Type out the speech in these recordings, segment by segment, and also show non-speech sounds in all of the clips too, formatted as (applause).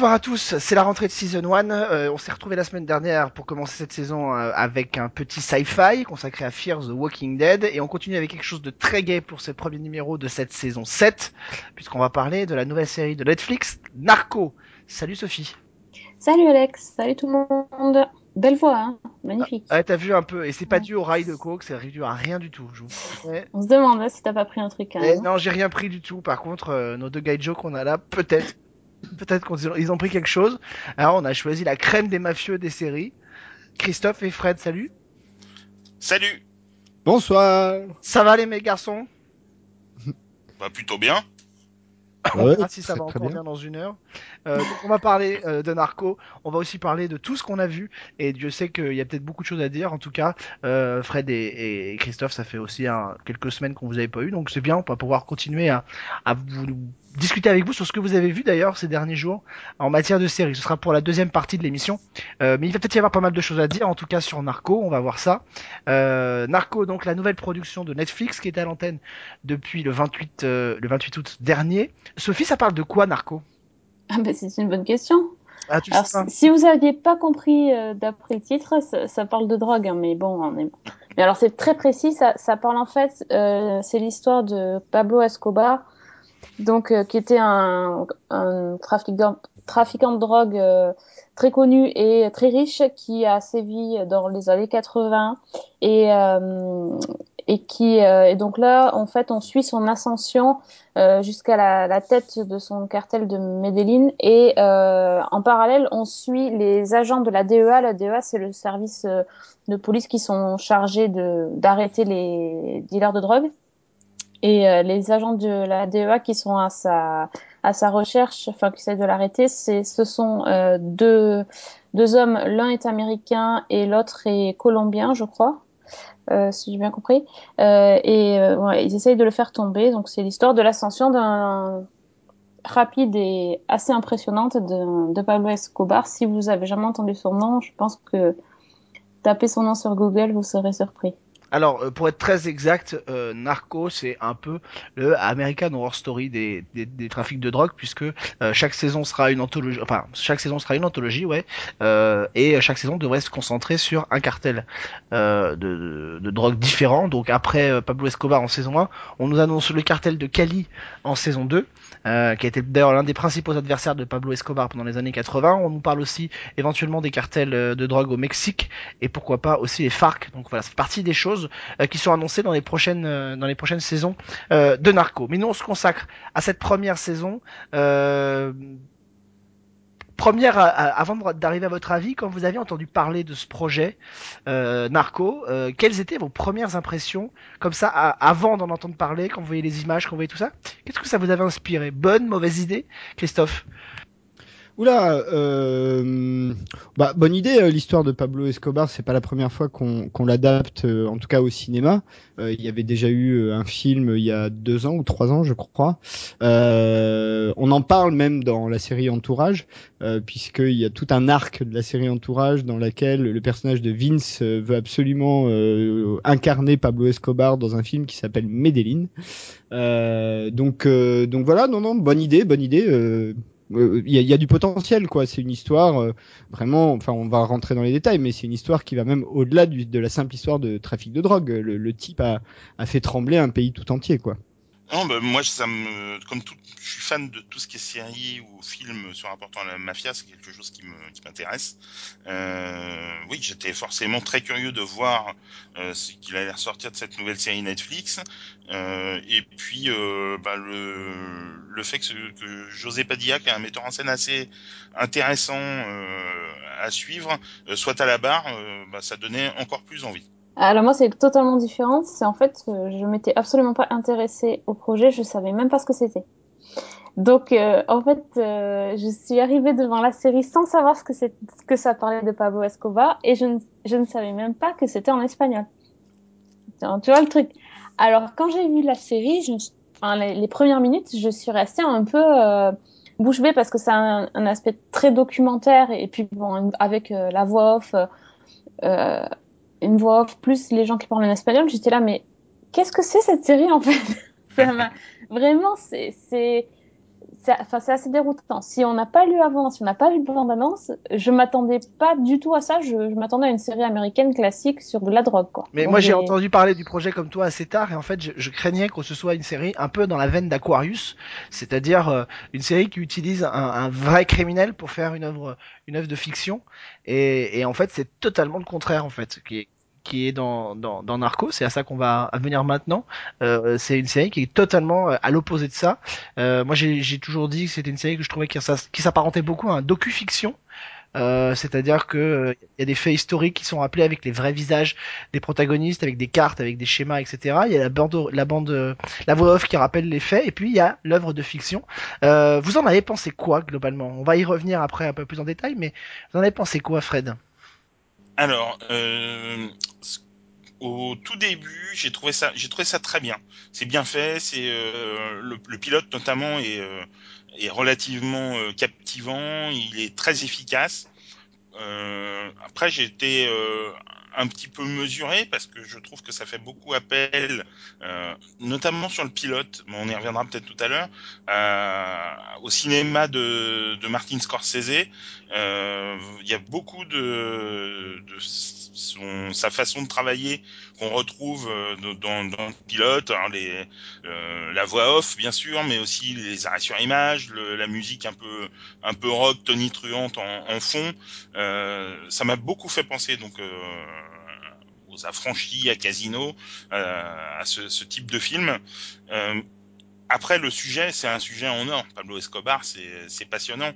Bonsoir à tous, c'est la rentrée de Season 1. Euh, on s'est retrouvé la semaine dernière pour commencer cette saison euh, avec un petit sci-fi consacré à Fear the Walking Dead et on continue avec quelque chose de très gai pour ce premier numéro de cette saison 7 puisqu'on va parler de la nouvelle série de Netflix, Narco. Salut Sophie. Salut Alex, salut tout le monde. Belle voix, hein magnifique. Ah, t'as vu un peu, et c'est pas dû au rail de coke, c'est dû à rien du tout. Je vous... ouais. On se demande hein, si t'as pas pris un truc. Hein, Eh, non, j'ai rien pris du tout. Par contre, euh, nos deux guide qu'on a là, peut-être, peut-être qu'ils ont pris quelque chose. Alors, on a choisi la crème des mafieux des séries. Christophe et Fred, salut. Salut Bonsoir. Ça va les mes garçons? Bah plutôt bien. On Ouais, verra si ça va encore bien. bien dans une heure. Euh, donc on va parler euh, de Narco, on va aussi parler de tout ce qu'on a vu, et Dieu sait qu'il y a peut-être beaucoup de choses à dire. En tout cas, euh, Fred et, et Christophe, ça fait aussi un, quelques semaines qu'on vous avait pas eu, donc c'est bien, on va pouvoir continuer à, à vous discuter avec vous sur ce que vous avez vu d'ailleurs ces derniers jours en matière de série. Ce sera pour la deuxième partie de l'émission, Euh, mais il va peut-être y avoir pas mal de choses à dire, en tout cas sur Narco, on va voir ça. Euh, Narco, donc la nouvelle production de Netflix qui est à l'antenne depuis le 28, euh, le 28 août dernier. Sophie, ça parle de quoi Narco? Ah bah, c'est une bonne question. Ah, tu Alors, sais pas. si vous aviez pas compris d'après le titre, ça, ça parle de drogue, hein, mais bon, on est... Mais alors c'est très précis, ça, ça parle en fait, c'est l'histoire de Pablo Escobar, donc euh, qui était un, un trafiquant, trafiquant de drogue euh, très connu et très riche qui a sévi dans les années 80 et euh, et qui euh, et donc là en fait on suit son ascension euh, jusqu'à la, la tête de son cartel de Medellin et euh, en parallèle on suit les agents de la DEA la DEA c'est le service de police qui sont chargés de d'arrêter les dealers de drogue et euh, les agents de la DEA qui sont à sa à sa recherche enfin qui essaient de l'arrêter c'est ce sont euh, deux deux hommes l'un est américain et l'autre est colombien je crois euh, si j'ai bien compris euh, et euh, ouais, ils essayent de le faire tomber. Donc c'est l'histoire de l'ascension d'un rapide et assez impressionnante de, de Pablo Escobar. Si vous avez jamais entendu son nom, je pense que taper son nom sur Google, vous serez surpris. Alors, euh, pour être très exact, euh, Narco, c'est un peu le American Horror Story des, trafics de drogue, puisque euh, chaque saison sera une anthologie, enfin, chaque saison sera une anthologie, ouais, euh, et chaque saison devrait se concentrer sur un cartel euh, de, de, drogue différent. Donc après Pablo Escobar en saison 1, on nous annonce le cartel de Cali en saison 2, euh, qui a été d'ailleurs l'un des principaux adversaires de Pablo Escobar pendant les années 80. On nous parle aussi éventuellement des cartels de drogue au Mexique, et pourquoi pas aussi les FARC. Donc voilà, c'est partie des choses euh, qui sont annoncées dans les prochaines euh, dans les prochaines saisons euh, de Narco. Mais nous on se consacre à cette première saison. Euh, Première, avant d'arriver à votre avis, quand vous avez entendu parler de ce projet euh, Narco, euh, quelles étaient vos premières impressions, comme ça, avant d'en entendre parler, quand vous voyez les images, quand vous voyez tout ça? Qu'est-ce que ça vous avait inspiré? Bonne, mauvaise idée? Christophe? Oula, euh, bah, bonne idée. euh, L'histoire de Pablo Escobar, c'est pas la première fois qu'on qu'on l'adapte, euh, en tout cas au cinéma. Euh, il y avait déjà eu euh, un film il y a deux ans ou trois ans, je crois. Euh, on en parle même dans la série Entourage, puisqu'il y a tout un arc de la série Entourage dans laquelle le personnage de Vince veut absolument incarner Pablo Escobar dans un film qui s'appelle Medellin. Donc, donc voilà, non, non, bonne idée, bonne idée. Euh, euh, il y, a, du potentiel quoi. C'est une histoire euh, vraiment enfin on va rentrer dans les détails mais c'est une histoire qui va même au-delà de la simple histoire de trafic de drogue. Le, le type a, a fait trembler un pays tout entier quoi Non, bah, moi, ça me, comme tout, je suis fan de tout ce qui est série ou film sur rapportant à la mafia, c'est quelque chose qui me, qui m'intéresse. Euh, oui, j'étais forcément très curieux de voir euh, ce qu'il allait ressortir de cette nouvelle série Netflix. Euh, et puis, euh, bah, le, le fait que, que José Padilla, qui est un metteur en scène assez intéressant euh, à suivre, euh, soit à la barre, bah, ça donnait encore plus envie. Alors moi, c'est totalement différent. C'est en fait, euh, je m'étais absolument pas intéressée au projet. Je savais même pas ce que c'était. Donc, euh, en fait, euh, je suis arrivée devant la série sans savoir ce que, ça parlait de Pablo Escobar et je ne, savais même pas que c'était en espagnol. Tu vois le truc. Alors, quand j'ai vu la série, enfin, les, premières minutes, je suis restée un peu euh, bouche bée parce que c'est un, un aspect très documentaire et puis bon avec la voix off, une voix off plus les gens qui parlent en espagnol, j'étais là mais qu'est-ce que c'est cette série en fait? (laughs) Vraiment c'est c'est assez déroutant. Si on n'a pas lu avant, si on n'a pas vu de bande-annonce, je m'attendais pas du tout à ça. Je, je m'attendais à une série américaine classique sur de la drogue, quoi. Mais Donc, moi j'ai entendu parler du projet comme toi assez tard et en fait je, je craignais que ce soit une série un peu dans la veine d'Aquarius, c'est-à-dire euh, une série qui utilise un, un vrai criminel pour faire une œuvre une œuvre de fiction et, et en fait c'est totalement le contraire en fait qui est qui est dans, dans, dans Narco, c'est à ça qu'on va venir maintenant. Euh, c'est une série qui est totalement euh, à l'opposé de ça. Euh, moi j'ai toujours dit que c'était une série que je trouvais qui, qui s'apparentait beaucoup à un docu-fiction. C'est-à-dire que il y a des faits historiques qui sont rappelés avec les vrais visages des protagonistes, avec des cartes, avec des schémas, etc. Il y a la bande, la bande, la voix off qui rappelle les faits, et puis il y a l'œuvre de fiction. Vous en avez pensé quoi globalement? On va y revenir après un peu plus en détail, mais vous en avez pensé quoi, Fred? Alors, euh, au tout début, j'ai trouvé ça, j'ai trouvé ça très bien. C'est bien fait. C'est euh, le, le pilote notamment est, euh, est relativement euh, captivant. Il est très efficace. Euh, après, j'ai été euh, un petit peu mesuré parce que je trouve que ça fait beaucoup appel, euh, notamment sur le pilote, mais on y reviendra peut-être tout à l'heure, euh, au cinéma de, de Martin Scorsese. Euh, Il y a beaucoup de, de son, sa façon de travailler qu'on retrouve euh, dans, le pilote, les, euh, la voix off bien sûr, mais aussi les arrêts sur image, le, la musique un peu un peu rock, tonitruante en, fond. Euh, ça m'a beaucoup fait penser donc aux affranchis, à Casino, à ce, type de film. Après, le sujet, c'est un sujet en or. Pablo Escobar, c'est passionnant.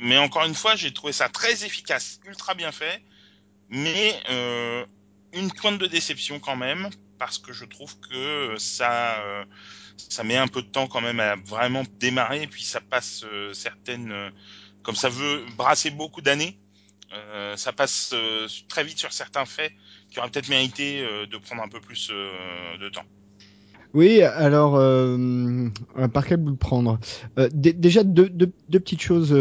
Mais encore une fois, j'ai trouvé ça très efficace, ultra bien fait, mais une pointe de déception quand même, parce que je trouve que ça, euh, ça met un peu de temps quand même à vraiment démarrer, puis ça passe euh, certaines, euh, comme ça veut brasser beaucoup d'années, ça passe très vite sur certains faits qui auraient peut-être mérité de prendre un peu plus de temps. Oui, alors par quel bout le prendre Déjà deux, deux, petites choses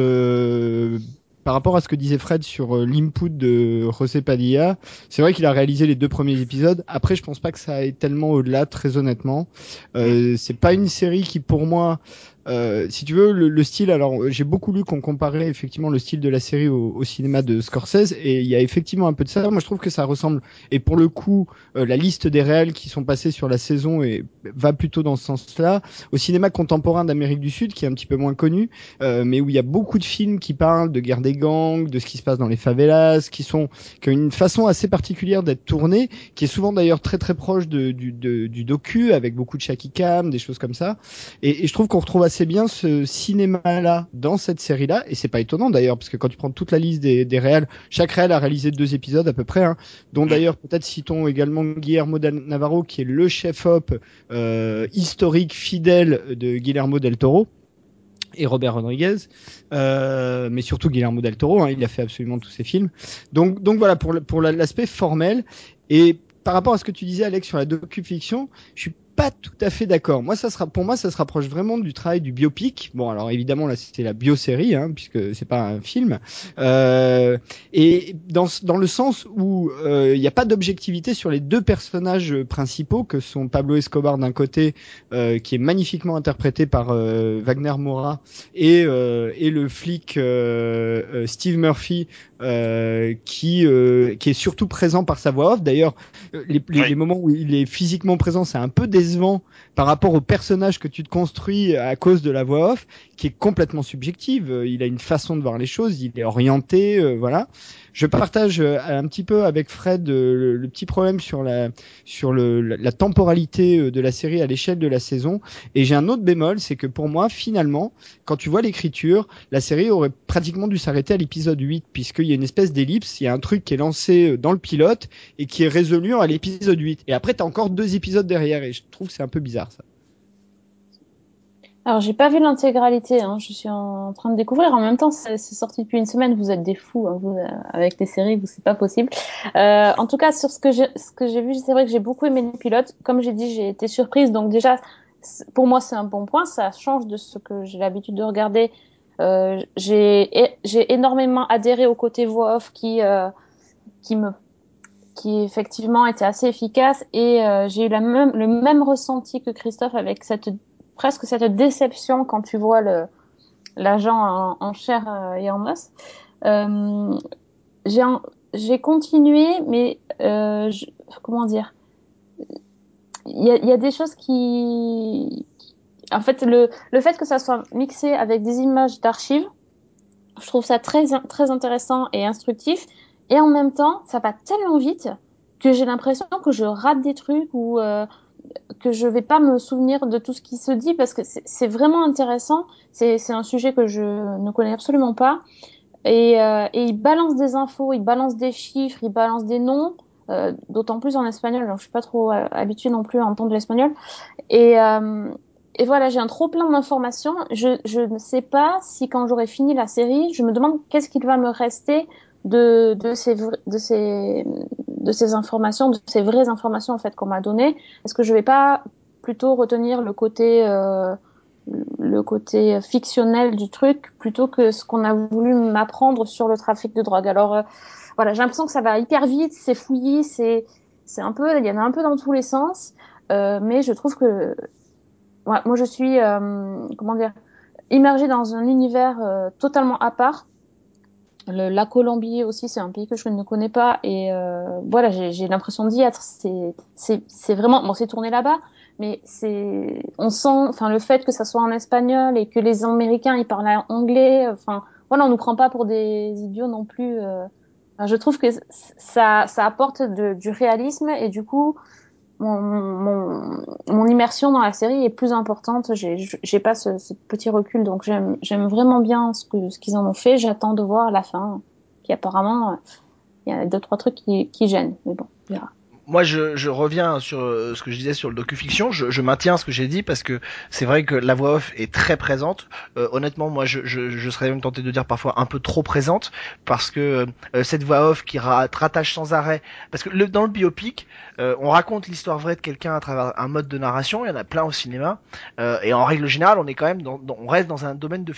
par rapport à ce que disait Fred sur euh, l'input de José Padilla. C'est vrai qu'il a réalisé les deux premiers épisodes. Après, je pense pas que ça aille tellement au-delà, très honnêtement. Euh, c'est pas une série qui, pour moi, euh, si tu veux, le, le style, alors j'ai beaucoup lu qu'on comparait effectivement le style de la série au, au, cinéma de Scorsese, et il y a effectivement un peu de ça. Moi, je trouve que ça ressemble, et pour le coup, euh, la liste des réels qui sont passés sur la saison et va plutôt dans ce sens-là, au cinéma contemporain d'Amérique du Sud, qui est un petit peu moins connu, euh, mais où il y a beaucoup de films qui parlent de guerre des gangs, de ce qui se passe dans les favelas, qui sont qui ont une façon assez particulière d'être tournés, qui est souvent d'ailleurs très très proche de, du, du docu, avec beaucoup de shaky cam, des choses comme ça. Et, et je trouve qu'on retrouve assez assez bien ce cinéma-là dans cette série-là, et c'est pas étonnant d'ailleurs, parce que quand tu prends toute la liste des, des réels, chaque réel a réalisé deux épisodes à peu près, hein, dont d'ailleurs peut-être citons également Guillermo del Navarro, qui est le chef-op euh, historique fidèle de Guillermo del Toro et Robert Rodriguez, euh, mais surtout Guillermo del Toro, hein, il a fait absolument tous ses films. Donc, donc voilà pour, pour l'aspect formel. Et par rapport à ce que tu disais Alex sur la docu-fiction, je suis pas tout à fait d'accord. Moi, ça sera pour moi, ça se rapproche vraiment du travail du biopic. Bon, alors évidemment là, c'est la biosérie, hein, puisque c'est pas un film. Euh, et dans dans le sens où il euh, n'y a pas d'objectivité sur les deux personnages principaux que sont Pablo Escobar d'un côté, euh, qui est magnifiquement interprété par euh, Wagner Moura, et et le flic Steve Murphy, qui qui est surtout présent par sa voix off. D'ailleurs, les, les, oui. les moments où il est physiquement présent, c'est un peu par rapport au personnage que tu te construis à cause de la voix off, qui est complètement subjective. Il a une façon de voir les choses, il est orienté, euh, voilà. Je partage un petit peu avec Fred le, le petit problème sur la sur le, la temporalité de la série à l'échelle de la saison. Et j'ai un autre bémol, c'est que pour moi, finalement, quand tu vois l'écriture, la série aurait pratiquement dû s'arrêter à l'épisode 8, puisqu'il y a une espèce d'ellipse, il y a un truc qui est lancé dans le pilote et qui est résolu à l'épisode 8. Et après, t'as encore deux épisodes derrière, et je trouve que c'est un peu bizarre ça. Alors, j'ai pas vu l'intégralité, hein. je suis en train de découvrir. En même temps, c'est sorti depuis une semaine. Vous êtes des fous, hein. vous, euh, avec les séries, vous c'est pas possible. Euh, en tout cas, sur ce que j'ai, ce que j'ai vu, c'est vrai que j'ai beaucoup aimé le pilote. Comme j'ai dit, j'ai été surprise. Donc déjà, pour moi, c'est un bon point. Ça change de ce que j'ai l'habitude de regarder. Euh, j'ai j'ai énormément adhéré au côté voix off qui euh, qui me qui effectivement était assez efficace et euh, j'ai eu la même le même ressenti que Christophe avec cette presque cette déception quand tu vois l'agent en, chair euh, et en os. Euh, j'ai continué, mais euh, comment dire? Il y a, des choses qui, en fait, le le fait que ça soit mixé avec des images d'archives, je trouve ça très très intéressant et instructif. Et en même temps, ça va tellement vite que j'ai l'impression que je rate des trucs ou que je vais pas me souvenir de tout ce qui se dit parce que c'est vraiment intéressant. C'est un sujet que je ne connais absolument pas. Et, euh, et il balance des infos, il balance des chiffres, il balance des noms, euh, d'autant plus en espagnol. Donc je suis pas trop euh, habituée non plus à entendre l'espagnol. Et, voilà, j'ai un trop plein d'informations. Je, ne sais pas si quand j'aurai fini la série, je me demande qu'est-ce qu'il va me rester de, ces, de ces informations, de ces vraies informations en fait qu'on m'a données. Est-ce que je vais pas plutôt retenir le côté euh, le côté fictionnel du truc plutôt que ce qu'on a voulu m'apprendre sur le trafic de drogue? Alors euh, voilà, j'ai l'impression que ça va hyper vite, c'est fouillis, c'est c'est un peu, il y en a un peu dans tous les sens, euh, mais je trouve que moi je suis euh, comment dire immergée dans un univers euh, totalement à part. Le, la Colombie aussi, c'est un pays que je ne connais pas et euh, voilà, j'ai l'impression d'y être. C'est vraiment bon, c'est tourné là-bas, mais c'est on sent enfin le fait que ça soit en espagnol et que les Américains ils parlent anglais, enfin voilà, on nous prend pas pour des idiots non plus. euh. Je trouve que ça ça apporte de, du réalisme et du coup mon, mon, mon immersion dans la série est plus importante. J'ai pas ce, petit recul, donc j'aime vraiment bien ce que ce qu'ils en ont fait. J'attends de voir la fin, qui apparemment il y a deux trois trucs qui, qui gênent, mais bon, on verra. Moi je, je reviens sur euh, ce que je disais sur le docu-fiction, je, je maintiens ce que j'ai dit parce que c'est vrai que la voix off est très présente. Euh, honnêtement, moi je, je, serais même tenté de dire parfois un peu trop présente parce que euh, cette voix off qui rattache sans arrêt, parce que le, dans le biopic, euh, on raconte l'histoire vraie de quelqu'un à travers un mode de narration, il y en a plein au cinéma, euh, et en règle générale, on est quand même dans, dans- on reste dans un domaine de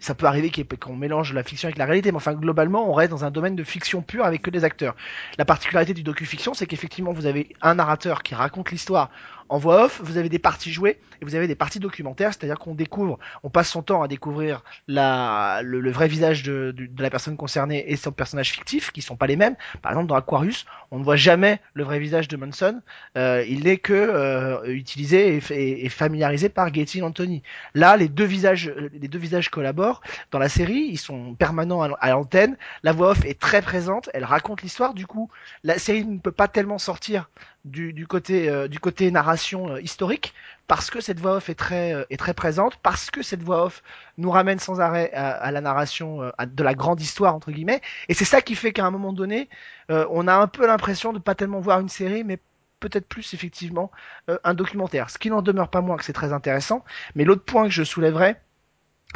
ça peut arriver qu'on mélange la fiction avec la réalité, mais enfin globalement, on reste dans un domaine de fiction pure avec que des acteurs. La particularité du docu-fiction, c'est qu'effectivement, vous avez un narrateur qui raconte l'histoire en voix off, vous avez des parties jouées et vous avez des parties documentaires, c'est-à-dire qu'on découvre, on passe son temps à découvrir la, le, vrai visage de, de, de la personne concernée et son personnage fictif, qui sont pas les mêmes. Par exemple, dans Aquarius, on ne voit jamais le vrai visage de Manson, euh, il n'est que euh, utilisé et, et, et familiarisé par Gacy Anthony. Là, les deux visages, les deux visages collaborent dans la série, ils sont permanents à l'antenne. La voix off est très présente, elle raconte l'histoire. Du coup, la série ne peut pas tellement sortir du, du côté euh, du côté narration euh, historique parce que cette voix off est très euh, est très présente, parce que cette voix off nous ramène sans arrêt à, à la narration euh, de la grande histoire entre guillemets. Et c'est ça qui fait qu'à un moment donné, euh, on a un peu l'impression de pas tellement voir une série, mais peut-être plus effectivement euh, un documentaire. Ce qui n'en demeure pas moins que c'est très intéressant. Mais l'autre point que je soulèverais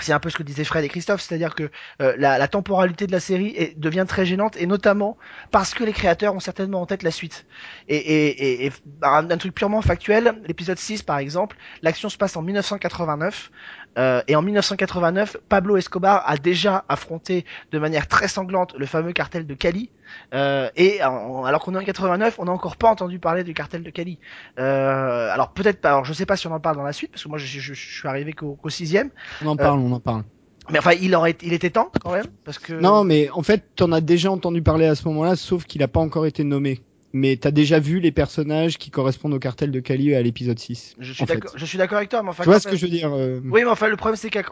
c'est un peu ce que disaient Fred et Christophe, c'est-à-dire que euh, la, la, temporalité de la série est, devient très gênante, et notamment parce que les créateurs ont certainement en tête la suite. Et, et, et, un, truc purement factuel, l'épisode 6 par exemple, l'action se passe en 1989, euh, et en 1989, Pablo Escobar a déjà affronté de manière très sanglante le fameux cartel de Cali, euh, et en, alors qu'on est en 89, on n'a encore pas entendu parler du cartel de Cali. Euh, alors peut-être pas, alors je sais pas si on en parle dans la suite, parce que moi je, je, je suis arrivé qu'au qu sixième. On en parle, on en parle. Mais enfin, il aurait, il était temps quand même, parce que. Non, mais en fait, t'en as déjà entendu parler à ce moment-là, sauf qu'il a pas encore été nommé. Mais t'as déjà vu les personnages qui correspondent au cartel de Cali à l'épisode 6. Je suis d'accord, je suis d'accord avec toi, mais enfin. Tu vois ce que je veux dire euh... Oui, mais enfin, le problème c'est qu'à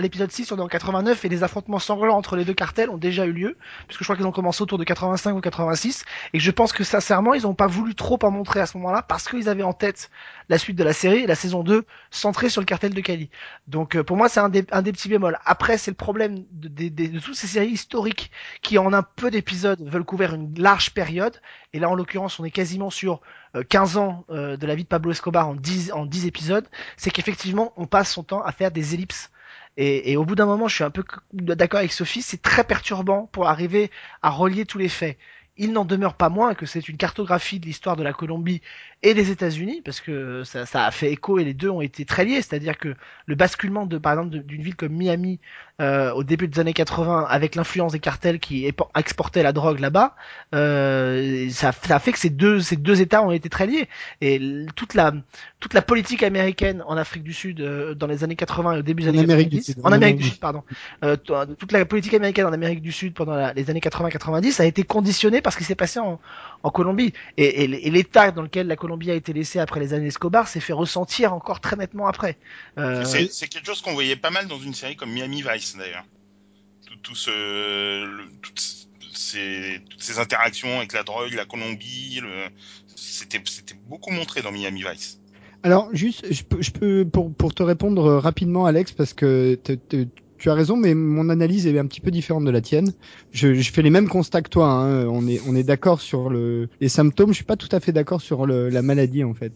l'épisode 6, on est en 89 et les affrontements sanglants entre les deux cartels ont déjà eu lieu, puisque je crois qu'ils ont commencé autour de 85 ou 86, et je pense que sincèrement, ils ont pas voulu trop en montrer à ce moment-là, parce qu'ils avaient en tête la suite de la série, la saison 2, centrée sur le cartel de Cali. Donc, euh, pour moi, c'est un des, un des petits bémols. Après, c'est le problème de, de, de, de, toutes ces séries historiques qui, en un peu d'épisodes, veulent couvrir une large période, et là, en l'occurrence, on est quasiment sur euh, 15 ans euh, de la vie de Pablo Escobar en 10, en 10 épisodes, c'est qu'effectivement, on passe son temps à faire des ellipses. Et au bout d'un moment, je suis un peu d'accord avec Sophie, c'est très perturbant pour arriver à relier tous les faits. il n'en demeure pas moins que c'est une cartographie de l'histoire de la Colombie et des États-Unis, parce que ça, ça, a fait écho et les deux ont été très liés. C'est-à-dire que le basculement de, par exemple, d'une ville comme Miami euh, au début des années 80, avec l'influence des cartels qui exportaient la drogue là-bas, euh, ça, ça, a fait que ces deux, ces deux États ont été très liés. Et toute la, toute la politique américaine en Afrique du Sud euh, dans les années 80 et au début des années Amérique 90, du Sud, en Amérique du Sud, pardon, euh, toute la politique américaine en Amérique du Sud pendant la, les années 80-90 a été conditionnée par ce qui s'est passé en, en Colombie. Et, et, et l'état dans lequel la Colombie a été laissée après les années Escobar s'est fait ressentir encore très nettement après. Euh, C'est quelque chose qu'on voyait pas mal dans une série comme Miami Vice d'ailleurs. Tout, tout ce, le- toutes ces, toutes ces interactions avec la drogue, la Colombie, c'était beaucoup montré dans Miami Vice. Alors, juste, je peux, je peux pour, pour te répondre rapidement, Alex, parce que tu as raison, mais mon analyse est un petit peu différente de la tienne. Je, je fais les mêmes constats que toi. Hein. On est, on est d'accord sur le, les symptômes. Je suis pas tout à fait d'accord sur le, la maladie, en fait.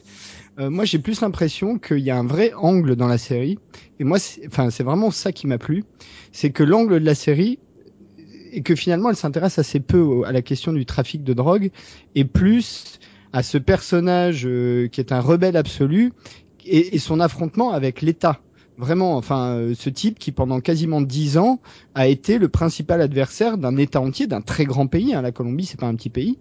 Euh, moi, j'ai plus l'impression qu'il y a un vrai angle dans la série. Et moi, enfin, c'est vraiment ça qui m'a plu. C'est que l'angle de la série et que finalement, elle s'intéresse assez peu à la question du trafic de drogue et plus à ce personnage euh, qui est un rebelle absolu et, et son affrontement avec l'État. Vraiment, enfin, euh, ce type qui pendant quasiment dix ans a été le principal adversaire d'un État entier, d'un très grand pays. Hein, la Colombie, c'est pas un petit pays.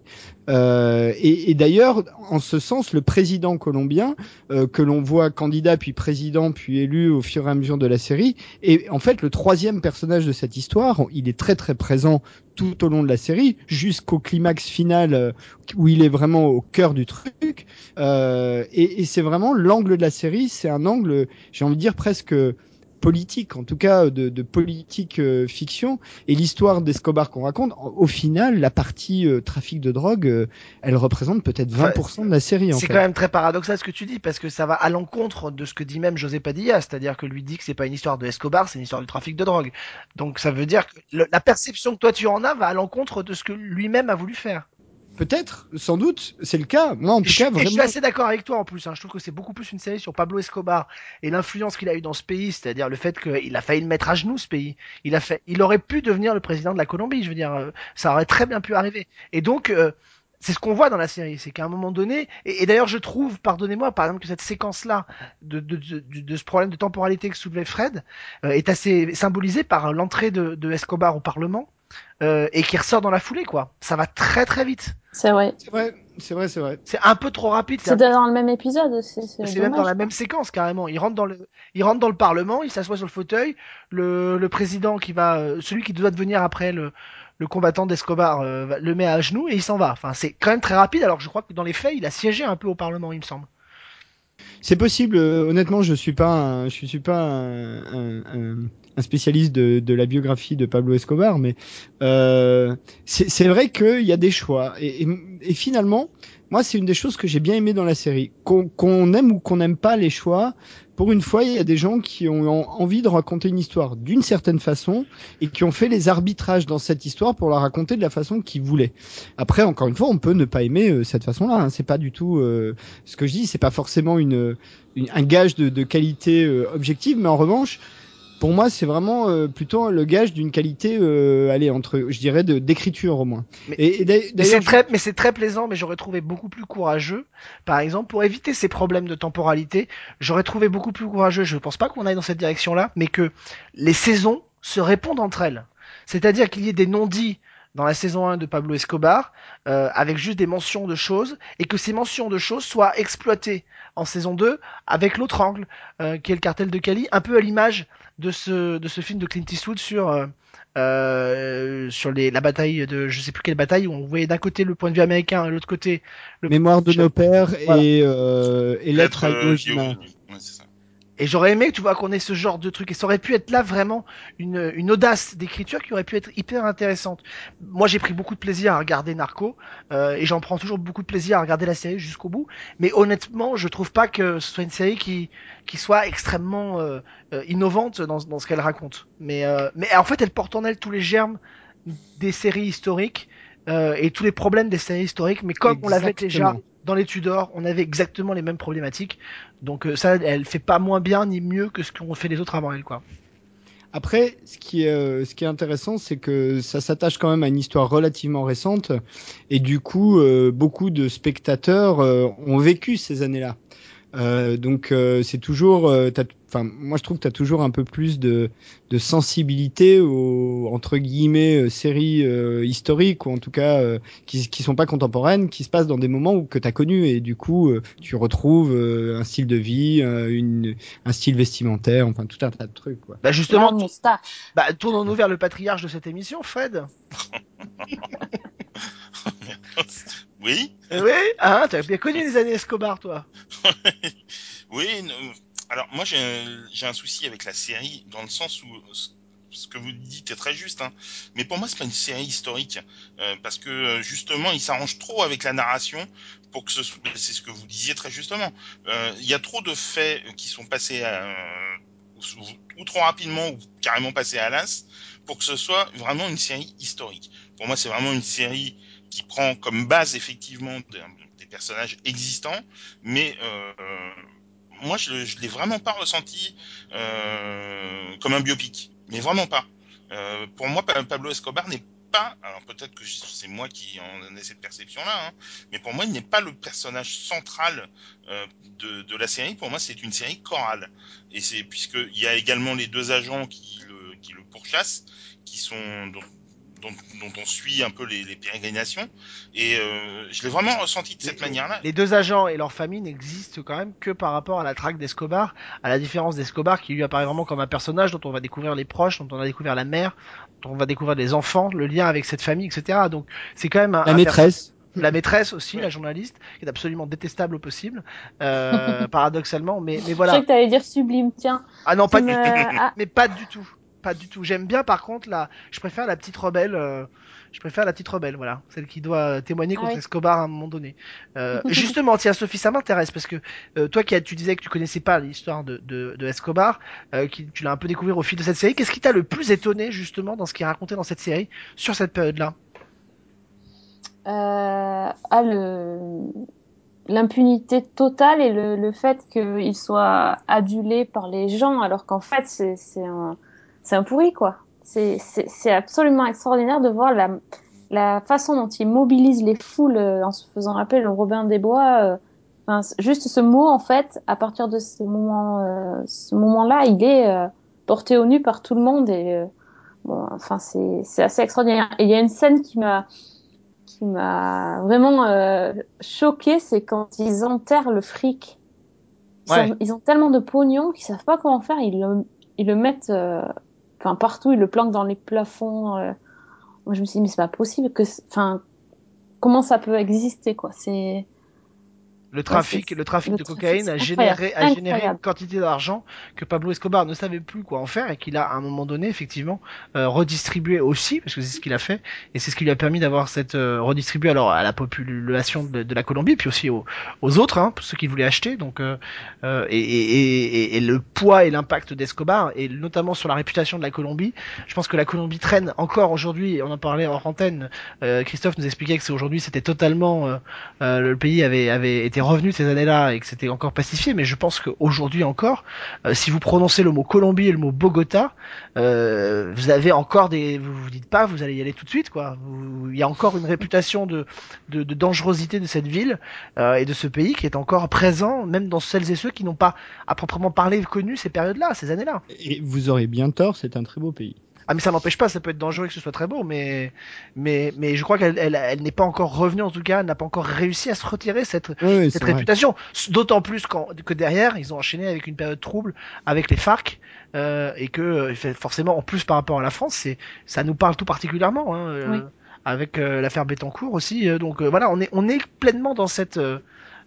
Euh, et et d'ailleurs, en ce sens, le président colombien euh, que l'on voit candidat puis président puis élu au fur et à mesure de la série, est en fait le troisième personnage de cette histoire. Il est très très présent tout au long de la série, jusqu'au climax final euh, où il est vraiment au cœur du truc. Euh, et et c'est vraiment l'angle de la série, c'est un angle, j'ai envie de dire presque politique, en tout cas de, de politique euh, fiction. Et l'histoire d'Escobar qu'on raconte, au final, la partie euh, trafic de drogue, euh, elle représente peut-être 20% de la série. C'est quand même très paradoxal ce que tu dis parce que ça va à l'encontre de ce que dit même José Padilla, c'est-à-dire que lui dit que c'est pas une histoire de Escobar, c'est une histoire du trafic de drogue. Donc ça veut dire que le- la perception que toi tu en as va à l'encontre de ce que lui-même a voulu faire. Peut-être, sans doute, c'est le cas. Moi, en tout je, suis- cas, et je suis vraiment. assez d'accord avec toi en plus. hein. Je trouve que c'est beaucoup plus une série sur Pablo Escobar et l'influence qu'il a eu dans ce pays, c'est-à-dire le fait qu'il a failli le mettre à genoux ce pays. Il a fait, il aurait pu devenir le président de la Colombie. Je veux dire, euh, ça aurait très bien pu arriver. Et donc euh, c'est ce qu'on voit dans la série, c'est qu'à un moment donné, et, et d'ailleurs je trouve, pardonnez-moi, par exemple que cette séquence-là de, de, de, de- de ce problème de temporalité que soulevait Fred euh, est assez symbolisée par l'entrée de Escobar au Parlement euh, et qui ressort dans la foulée, quoi. Ça va très très vite. C'est vrai. C'est vrai, c'est vrai, c'est vrai. C'est un peu trop rapide. C'est dans le même épisode aussi. C'est C'est même dans la même séquence carrément. Il rentre dans le, il rentre dans le Parlement, il s'assoit sur le fauteuil. Le, le président qui va, euh, celui qui doit devenir après le, le combattant d'Escobar, euh, le met à genoux et il s'en va. Enfin, c'est quand même très rapide. Alors que je crois que dans les faits, il a siégé un peu au Parlement, il me semble. C'est possible. euh, honnêtement, je suis pas, un, je suis pas un, un- un- spécialiste de, de la biographie de Pablo Escobar, mais euh, c'est vrai qu'il y a des choix. Et, et, finalement, moi, c'est une des choses que j'ai bien aimé dans la série. Qu'on qu'on aime ou qu'on n'aime pas les choix, pour une fois, il y a des gens qui ont en- envie de raconter une histoire d'une certaine façon et qui ont fait les arbitrages dans cette histoire pour la raconter de la façon qu'ils voulaient. Après, encore une fois, on peut ne pas aimer euh, cette façon-là. Hein. C'est pas du tout euh, ce que je dis. C'est pas forcément une, une- un gage de, de qualité euh, objective, mais en revanche, pour moi, c'est vraiment euh, plutôt le gage d'une qualité, euh, allez, entre, je dirais, de d'écriture au moins. Mais- Et, et c'est très, mais c'est très plaisant. Mais j'aurais trouvé beaucoup plus courageux, par exemple, pour éviter ces problèmes de temporalité. J'aurais trouvé beaucoup plus courageux. Je pense pas qu'on aille dans cette direction-là, mais que les saisons se répondent entre elles. C'est-à-dire qu'il y ait des non-dits dans la saison 1 de Pablo Escobar, euh, avec juste des mentions de choses, et que ces mentions de choses soient exploitées en saison 2 avec l'autre angle, euh, qui est le cartel de Cali, un peu à l'image de ce, de ce film de Clint Eastwood sur, euh, euh, sur les, la bataille de je sais plus quelle bataille, où on voyait d'un côté le point de vue américain et de l'autre côté le mémoire de nos pères Voilà. et, euh, et lettres à euh. Ouais, c'est ça. Et j'aurais aimé, tu vois, qu'on ait ce genre de truc. Et ça aurait pu être là vraiment une, une audace d'écriture qui aurait pu être hyper intéressante. Moi, j'ai pris beaucoup de plaisir à regarder Narco, euh, et j'en prends toujours beaucoup de plaisir à regarder la série jusqu'au bout. Mais honnêtement, je trouve pas que ce soit une série qui, qui soit extrêmement euh, euh, innovante dans, dans ce qu'elle raconte. Mais, euh, mais en fait, elle porte en elle tous les germes des séries historiques euh, et tous les problèmes des séries historiques. Mais comme on l'avait déjà. Dans les Tudors, on avait exactement les mêmes problématiques. Donc euh, ça, elle fait pas moins bien ni mieux que ce qu'ont fait les autres avant elle. Après, ce qui est, euh, ce qui est intéressant, c'est que ça s'attache quand même à une histoire relativement récente, et du coup, euh, beaucoup de spectateurs ont vécu ces années-là. Euh, donc euh, c'est toujours, euh, t'as- enfin moi je trouve que tu as toujours un peu plus de, de sensibilité aux entre guillemets euh, séries euh, historiques ou en tout cas euh, qui qui sont pas contemporaines, qui se passent dans des moments où, que tu as connu et du coup euh, tu retrouves euh, un style de vie, euh, une, un style vestimentaire, enfin tout un tas de trucs quoi. Bah justement, moustache. bah, tournons-nous vers le patriarche de cette émission, Fred. (laughs) (laughs) Oui, Oui, hein, tu as bien connu les années Escobar, toi. (laughs) oui. non, Alors moi j'ai un, souci avec la série dans le sens où ce- ce que vous dites est très juste, hein. mais pour moi c'est pas une série historique euh, parce que euh, justement il s'arrange trop avec la narration pour que ce soit, c'est ce que vous disiez très justement. Euh, Il y a trop de faits qui sont passés à, ou, ou trop rapidement ou carrément passés à l'as pour que ce soit vraiment une série historique. Pour moi c'est vraiment une série qui prend comme base effectivement des, personnages existants, mais euh, moi je, je l'ai vraiment pas ressenti euh, comme un biopic, mais vraiment pas. Euh, pour moi, Pa- Pablo Escobar n'est pas, alors peut-être que c'est moi qui en ai cette perception-là, hein, mais pour moi, il n'est pas le personnage central euh, de, de la série. Pour moi, c'est une série chorale, et c'est puisque il y a également les deux agents qui le, qui le pourchassent, qui sont dont, dont, dont on suit un peu les, les pérégrinations, et euh, je l'ai vraiment ressenti de cette manière-là. Les deux agents et leur famille n'existent quand même que par rapport à la traque d'Escobar, à la différence d'Escobar qui lui apparaît vraiment comme un personnage dont on va découvrir les proches, dont on va découvrir la mère, dont on va découvrir les enfants, le lien avec cette famille, etc. Donc c'est quand même un, La un maîtresse. la maîtresse aussi, la journaliste, qui est absolument détestable au possible, euh, (laughs) paradoxalement, mais, mais Je voilà. croyais que t'allais dire sublime, tiens. Ah non, pas du tout. Ah, Mais pas du tout. Pas du tout. J'aime bien par contre la. Je préfère la petite rebelle. euh, Je préfère la petite rebelle, voilà, celle qui doit témoigner Ah contre. Escobar à un moment donné. Euh, (laughs) justement, tiens Sophie, ça m'intéresse parce que euh, toi qui tu disais que tu connaissais pas l'histoire de, de, de Escobar, euh, qui, tu l'as un peu découvert au fil de cette série. Qu'est-ce qui t'a le plus étonné justement dans ce qui est raconté dans cette série sur cette période-là? Euh, ah, le... l'impunité totale et le, le fait qu'il soit adulé par les gens alors qu'en fait c'est c'est un c'est un pourri quoi c'est absolument extraordinaire de voir la la façon dont il mobilise les foules euh, en se faisant appeler le Robin des Bois euh, enfin, juste ce mot en fait à partir de ce moment euh, ce moment là il est porté au nu par tout le monde et bon enfin c'est assez extraordinaire et il y a une scène qui m'a qui m'a vraiment choqué, c'est quand ils enterrent le fric. Ils, Ouais. ils ont tellement de pognon qu'ils savent pas comment faire. Ils le, ils le mettent, enfin partout, ils le planquent dans les plafonds. euh. Moi, je me suis dit mais c'est pas possible que, enfin, comment ça peut exister quoi? C'est Le trafic, le trafic de cocaïne a généré, a généré une quantité d'argent que Pablo Escobar ne savait plus quoi en faire et qu'il a à un moment donné effectivement euh, redistribué aussi parce que c'est ce qu'il a fait et c'est ce qui lui a permis d'avoir cette euh, redistribué alors à la population de, de la Colombie puis aussi aux, aux autres hein, pour ceux qui voulaient acheter. Donc euh, euh, et, et, et, et le poids et l'impact d'Escobar et notamment sur la réputation de la Colombie. Je pense que la Colombie traîne encore aujourd'hui on en parlait en antenne euh, Christophe nous expliquait que c'est aujourd'hui c'était totalement euh, le pays avait, avait été revenu ces années-là et que c'était encore pacifié, mais je pense qu'aujourd'hui encore, euh, si vous prononcez le mot Colombie et le mot Bogota, euh, vous avez encore des, vous vous dites pas, vous allez y aller tout de suite, quoi. Il y a encore une réputation de, de, de dangerosité de cette ville euh, et de ce pays qui est encore présent, même dans celles et ceux qui n'ont pas à proprement parler connu ces périodes-là, ces années-là. Et vous aurez bien tort, c'est un très beau pays. Ah mais ça n'empêche pas, ça peut être dangereux que ce soit très beau, mais mais mais je crois qu'elle elle, elle n'est pas encore revenue en tout cas, elle n'a pas encore réussi à se retirer cette cette vrai. réputation. D'autant plus quand, que derrière, ils ont enchaîné avec une période trouble avec les FARC euh, et que euh, forcément, en plus par rapport à la France, c'est ça nous parle tout particulièrement. Hein, euh. Avec euh, l'affaire Bettencourt aussi. euh, donc euh, voilà, on est on est pleinement dans cette euh,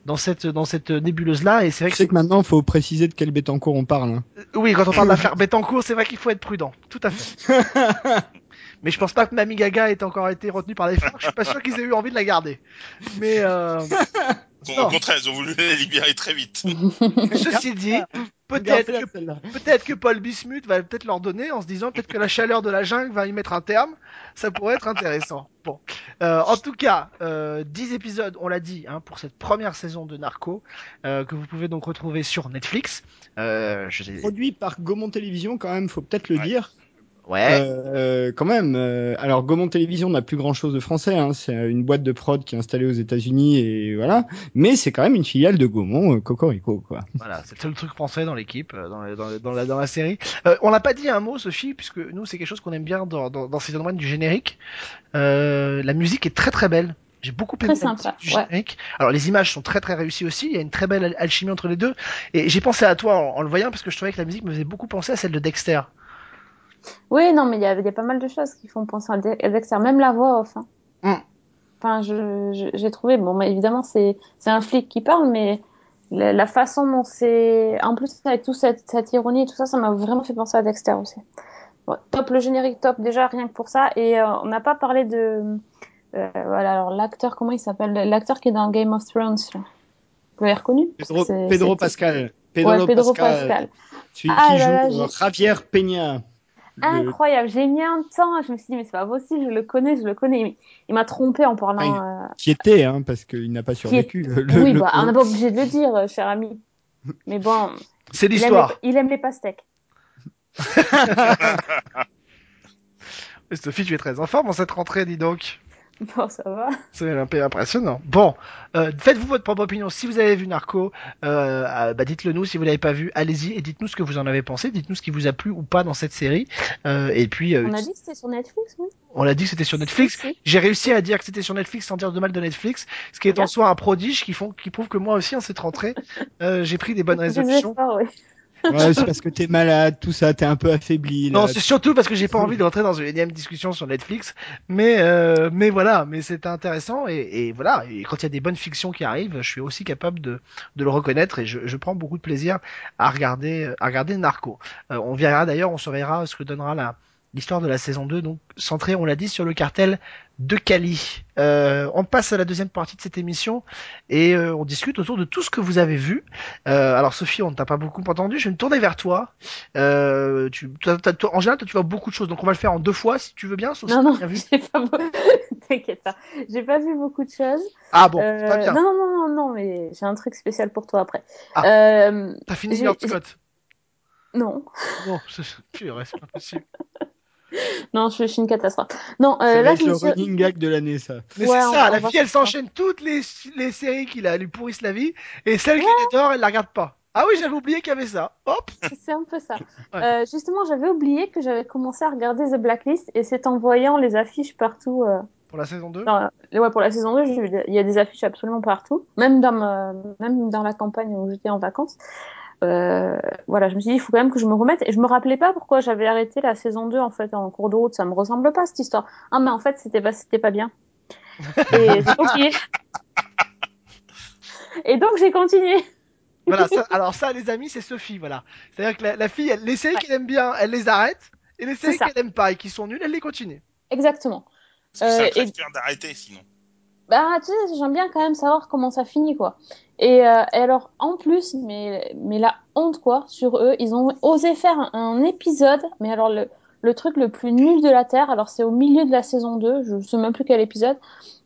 dans cette dans cette nébuleuse là et c'est vrai Tu que sais que maintenant, il faut préciser de quel Bétancourt on parle. hein. c'est- oui quand on parle d'affaire (laughs) Bettencourt, c'est vrai qu'il faut être prudent, tout à fait. (laughs) Mais je pense pas que Mamie Gaga ait encore été retenue par les FARC. Je suis pas sûr qu'ils aient eu envie de la garder. Mais euh, Bon, au contraire, ils ont voulu la libérer très vite. ceci dit, peut-être que Paul Bismuth va peut-être leur donner en se disant peut-être que la chaleur de la jungle va y mettre un terme. Ça pourrait être intéressant. Euh, en tout cas, euh, 10 épisodes, on l'a dit, hein, pour cette première saison de Narco, euh, que vous pouvez donc retrouver sur Netflix. Euh, je Produit par Gaumont Télévision, quand même, faut peut-être le Ouais. dire. Ouais. Euh, quand même. euh, alors Gaumont Télévision n'a plus grand chose de français. Hein, c'est une boîte de prod qui est installée aux États-Unis et voilà. Mais c'est quand même une filiale de Gaumont, euh, Cocorico quoi. Voilà, c'est le seul truc français dans l'équipe, euh, dans, la- dans, la- dans la, dans la série. Euh, on n'a pas dit un mot, Sophie, puisque nous, c'est quelque chose qu'on aime bien dans, dans, dans Season 1 du générique. Euh, la musique est très très belle. J'ai beaucoup aimé Très sympa, musique du ouais. générique. Alors les images sont très très réussies aussi. Il y a une très belle al- alchimie entre les deux. Et j'ai pensé à toi en, en le voyant parce que je trouvais que la musique me faisait beaucoup penser à celle de Dexter. Oui, non, mais il y a, il y a pas mal de choses qui font penser à De- à Dexter, même la voix off. hein. Mm. Enfin, j'ai trouvé, bon, mais évidemment, c'est, un flic qui parle, mais la, la façon dont c'est, en plus, avec toute cette, cette ironie et tout ça, ça m'a vraiment fait penser à Dexter aussi. Bon, top, le générique top, déjà, rien que pour ça. Et euh, on n'a pas parlé de, euh, voilà, alors l'acteur, comment il s'appelle? L'acteur qui est dans Game of Thrones, là. Vous l'avez reconnu? Pedro, Pedro Pascal. Ouais, Pedro Pascal. Ah qui là joue Javier Peña. Le- Incroyable, j'ai mis un temps, je me suis dit, mais c'est pas possible, je le connais, je le connais. Il- Il m'a trompé en parlant. euh, Qui était, hein, parce qu'il n'a pas survécu. (laughs) le- oui, le- bah, on n'est pas obligé de le dire, euh, cher ami. Mais bon, C'est il aime, l'histoire. les, il aime les pastèques. (laughs) Sophie, tu es très en forme en cette rentrée, dis donc. (laughs) Bon, ça va. C'est un peu impressionnant. Bon, euh, faites-vous votre propre opinion. Si vous avez vu Narco, euh, euh, bah dites-le nous. Si vous l'avez pas vu, allez-y et dites-nous ce que vous en avez pensé. Dites-nous ce qui vous a plu ou pas dans cette série. Euh, et puis, euh, On a dit que c'était sur Netflix, oui on l'a dit que c'était sur Netflix. J'ai réussi à dire que c'était sur Netflix sans dire de mal de Netflix, ce qui est en soi un prodige qui font, qui prouve que moi aussi en cette rentrée, euh, j'ai pris des bonnes (laughs) résolutions. oui. Ouais, c'est parce que t'es malade, tout ça, t'es un peu affaibli. Là. Non, c'est surtout parce que j'ai pas envie de rentrer dans une énième discussion sur Netflix, mais euh, mais voilà, mais c'est intéressant et, et voilà. Et quand il y a des bonnes fictions qui arrivent, je suis aussi capable de, de le reconnaître et je, je prends beaucoup de plaisir à regarder à regarder Narco. Euh, on verra d'ailleurs, on surveillera ce que donnera la l'histoire de la saison 2, donc centrée, on l'a dit, sur le cartel de Cali. Euh, on passe à la deuxième partie de cette émission et euh, on discute autour de tout ce que vous avez vu. Euh, alors Sophie, on ne t'a pas beaucoup entendu, je vais me tourner vers toi. Tu, en général, toi, tu vois beaucoup de choses, donc on va le faire en deux fois si tu veux bien. Sauf Non, non, (laughs) j'ai pas (laughs) T'inquiète pas. J'ai pas vu beaucoup de choses. Ah bon, bien. non, non, non, non, mais j'ai un truc spécial pour toi après. Ah. T'as fini Lord Scott. non, Non, c'est purée, c'est pas possible. (laughs) (laughs) non, je, je suis une catastrophe. Non, Ça euh, va là, être je le suis... running gag de l'année, ça. Mais Ouais, c'est ça, on la fille, elle s'enchaîne toutes les, les séries qui la, lui pourrissent la vie, et celle qui adore, elle la regarde pas. Ah oui, j'avais oublié qu'il y avait ça. Hop (laughs) C'est un peu ça. Ouais. Euh, justement, j'avais oublié que j'avais commencé à regarder The Blacklist et c'est en voyant les affiches partout. euh, Pour la saison 2 dans- ouais, pour la saison 2, j'ai vu des- il y a des affiches absolument partout, même dans, ma- même dans la campagne où j'étais en vacances. Euh, voilà, je me suis dit, il faut quand même que je me remette. Et je me rappelais pas pourquoi j'avais arrêté la saison 2 en fait en cours de route. Ça me ressemble pas cette histoire. Ah, mais en fait, c'était pas, c'était pas bien. (laughs) Et j'ai oublié. Et donc j'ai continué. Voilà, ça, alors ça, les amis, c'est Sophie, voilà. C'est-à-dire que la, la fille, elle- les séries Ouais. qu'elle aime bien, elle les arrête, et les séries qu'elle aime pas et qui sont nulles, elle les continue. Exactement. Parce que c'est Euh, et- d'arrêter, sinon. Bah, tu sais, j'aime bien quand même savoir comment ça finit, quoi. Et, euh, et alors, en plus, mais, mais la honte, quoi, sur eux, ils ont osé faire un, un épisode, mais alors le, le truc le plus nul de la Terre, alors c'est au milieu de la saison 2, je sais même plus quel épisode,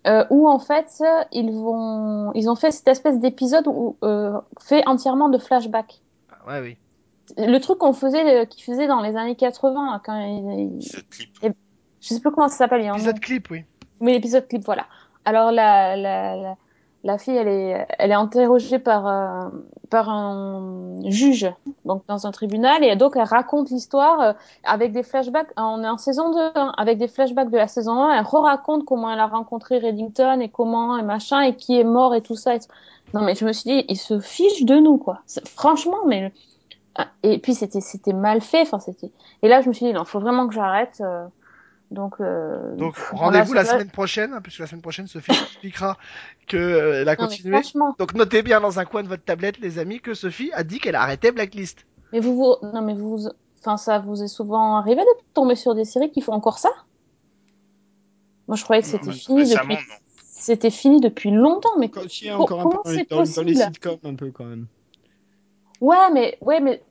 euh, où en fait, ils vont, ils ont fait cette espèce d'épisode où, euh, fait entièrement de flashbacks. Ah, ouais, oui. Le truc qu'on faisait, euh, qu'ils faisaient dans les années 80, là, quand ils, clip. je sais plus comment ça s'appelle, il y a un nom. Épisode clip, oui. Mais l'épisode clip, voilà. Alors la, la, la, la fille, elle est, elle est interrogée par, euh, par un juge, donc dans un tribunal, et donc elle raconte l'histoire euh, avec des flashbacks. On est en saison 2, hein, avec des flashbacks de la saison 1. Elle re-raconte comment elle a rencontré Reddington et comment et machin et qui est mort et tout ça. Non mais je me suis dit, ils se fichent de nous quoi. Franchement, mais et puis c'était mal fait. Et là je me suis dit, non, faut vraiment que j'arrête. euh, donc, euh, Donc, rendez-vous la semaine prochaine, hein, puisque la semaine prochaine, Sophie (coughs) expliquera que euh, elle a Non, continué. Donc, notez bien dans un coin de votre tablette, les amis, que Sophie a dit qu'elle a arrêté Blacklist. mais vous, vous, non, mais vous, enfin, ça vous est souvent arrivé de tomber sur des séries qui font encore ça? Moi, je croyais que c'était fini depuis, c'était fini depuis longtemps, mais Quand Co- encore un peu comment dans les, c'est dans, dans les possible? sitcoms, un peu quand même. ouais, mais, ouais, mais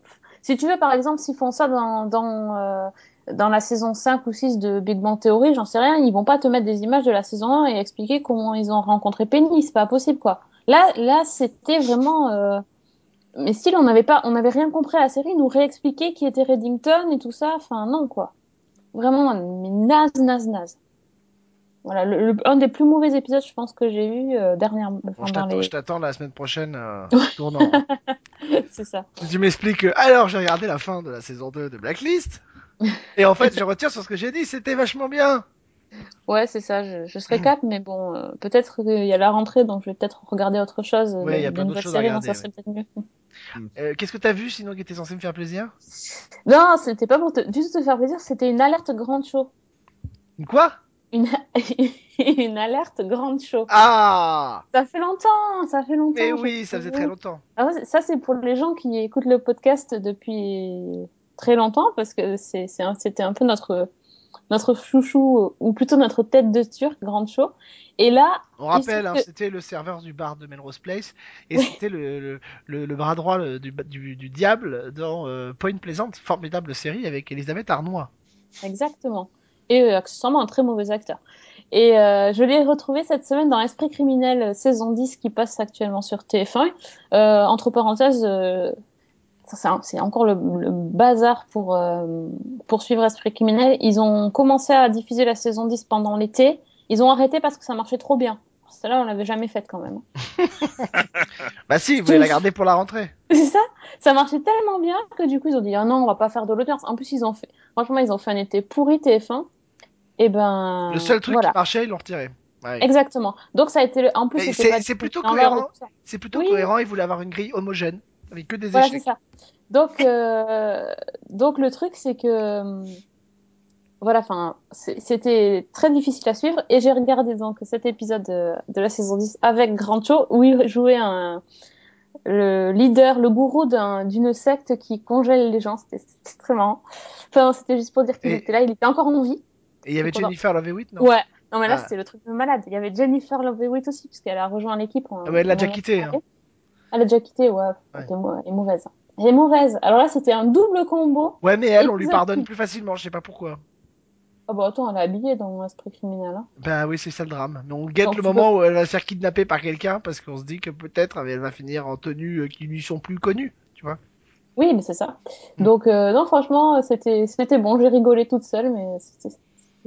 si tu veux, par exemple, s'ils font ça dans, dans, euh, dans la saison 5 ou 6 de Big Bang Theory, j'en sais rien, ils vont pas te mettre des images de la saison 1 et expliquer comment ils ont rencontré Penny, c'est pas possible quoi. Là, là, c'était vraiment. Euh... Mais si on n'avait pas, on n'avait rien compris à la série, ils nous réexpliquer qui était Reddington et tout ça. Enfin, non quoi. Vraiment, mais naze, naze, naze. Voilà, le, le- un des plus mauvais épisodes, je pense que j'ai eu euh, dernièrement. Bon, enfin, je dans t'attends les... je la semaine prochaine, euh, tournant. (laughs) c'est ça. tu m'expliques que, alors j'ai regardé la fin de la saison 2 de Blacklist, et en fait je retire sur ce que j'ai dit, c'était vachement bien. Ouais, c'est ça. Je, je serai cap, mais bon, euh, peut-être qu'il y a la rentrée, donc je vais peut-être regarder autre chose. Ouais, il y a plein d'autres choses à regarder, ça serait peut-être mieux. Euh, Qu'est-ce que t'as vu sinon qui était censé me faire plaisir? Non, c'était pas pour te, du tout te faire plaisir, c'était une alerte grande show. Quoi? Une, (laughs) une alerte grande show. Ah Ça fait longtemps, ça fait longtemps. Mais oui, ça faisait très longtemps. Ah ouais, ça, c'est pour les gens qui écoutent le podcast depuis très longtemps, parce que c'était un peu notre, notre chouchou, ou plutôt notre tête de turc, grande show. Et là, On rappelle, Il hein, c'était le serveur du bar de Melrose Place, et c'était le, le, le, le bras droit du, du, du diable dans euh, Point Pleasant, formidable série avec Elisabeth Arnois. Exactement. Et euh, accessoirement un très mauvais acteur. Et euh, je l'ai retrouvé cette semaine dans Esprit criminel euh, saison 10 qui passe actuellement sur TF1. Euh, entre parenthèses, c'est encore le, le bazar pour, euh, pour suivre Esprit criminel. Ils ont commencé à diffuser la saison 10 pendant l'été. Ils ont arrêté parce que ça marchait trop bien. Celle-là, on l'avait jamais faite quand même. (laughs) Bah si, vous voulez la garder pour la rentrée. (laughs) C'est ça Ça marchait tellement bien que du coup, ils ont dit, ah non, on va pas faire de l'audience. En plus, ils ont fait, franchement, ils ont fait un été pourri TF1. Et ben, Le seul truc voilà. qui marchait, ils l'ont retiré. Ouais. Exactement. Donc ça a été, le- en plus, c'est- plutôt cohérent. C'est plutôt Oui. cohérent, ils voulaient avoir une grille homogène, avec que des Voilà, échecs. ça. Donc, euh, donc le truc, c'est que, voilà, enfin, c'était très difficile à suivre. Et j'ai regardé donc cet épisode de, de la saison 10 avec Grancho, où il jouait un, le leader, le gourou d'un- d'une secte qui congèle les gens. C'était marrant. Enfin, c'était juste pour dire qu'il était là, il était encore en vie. Et il y avait Jennifer Love Hewitt, non? Ouais. Non, mais là, Ah. c'était le truc de malade. Il y avait Jennifer Love Hewitt aussi, puisqu'elle a rejoint l'équipe. Ah ouais, elle l'a déjà quitté, hein. Elle a déjà quitté, ouais. Ouais. Elle est mauvaise. Elle est mauvaise. Alors là, c'était un double combo. Ouais, mais elle, on lui pardonne plus facilement, je sais pas pourquoi. Ah bah attends, elle est habillée dans Esprit criminel. Hein. Bah oui, c'est ça le drame. Mais on guette Donc, le moment où elle va se faire kidnapper par quelqu'un, parce qu'on se dit que peut-être elle va finir en tenue euh, qui lui sont plus connues, tu vois. Oui, mais c'est ça. Mm. Donc, euh, non, franchement, c'était c'était bon. J'ai rigolé toute seule, mais c'était-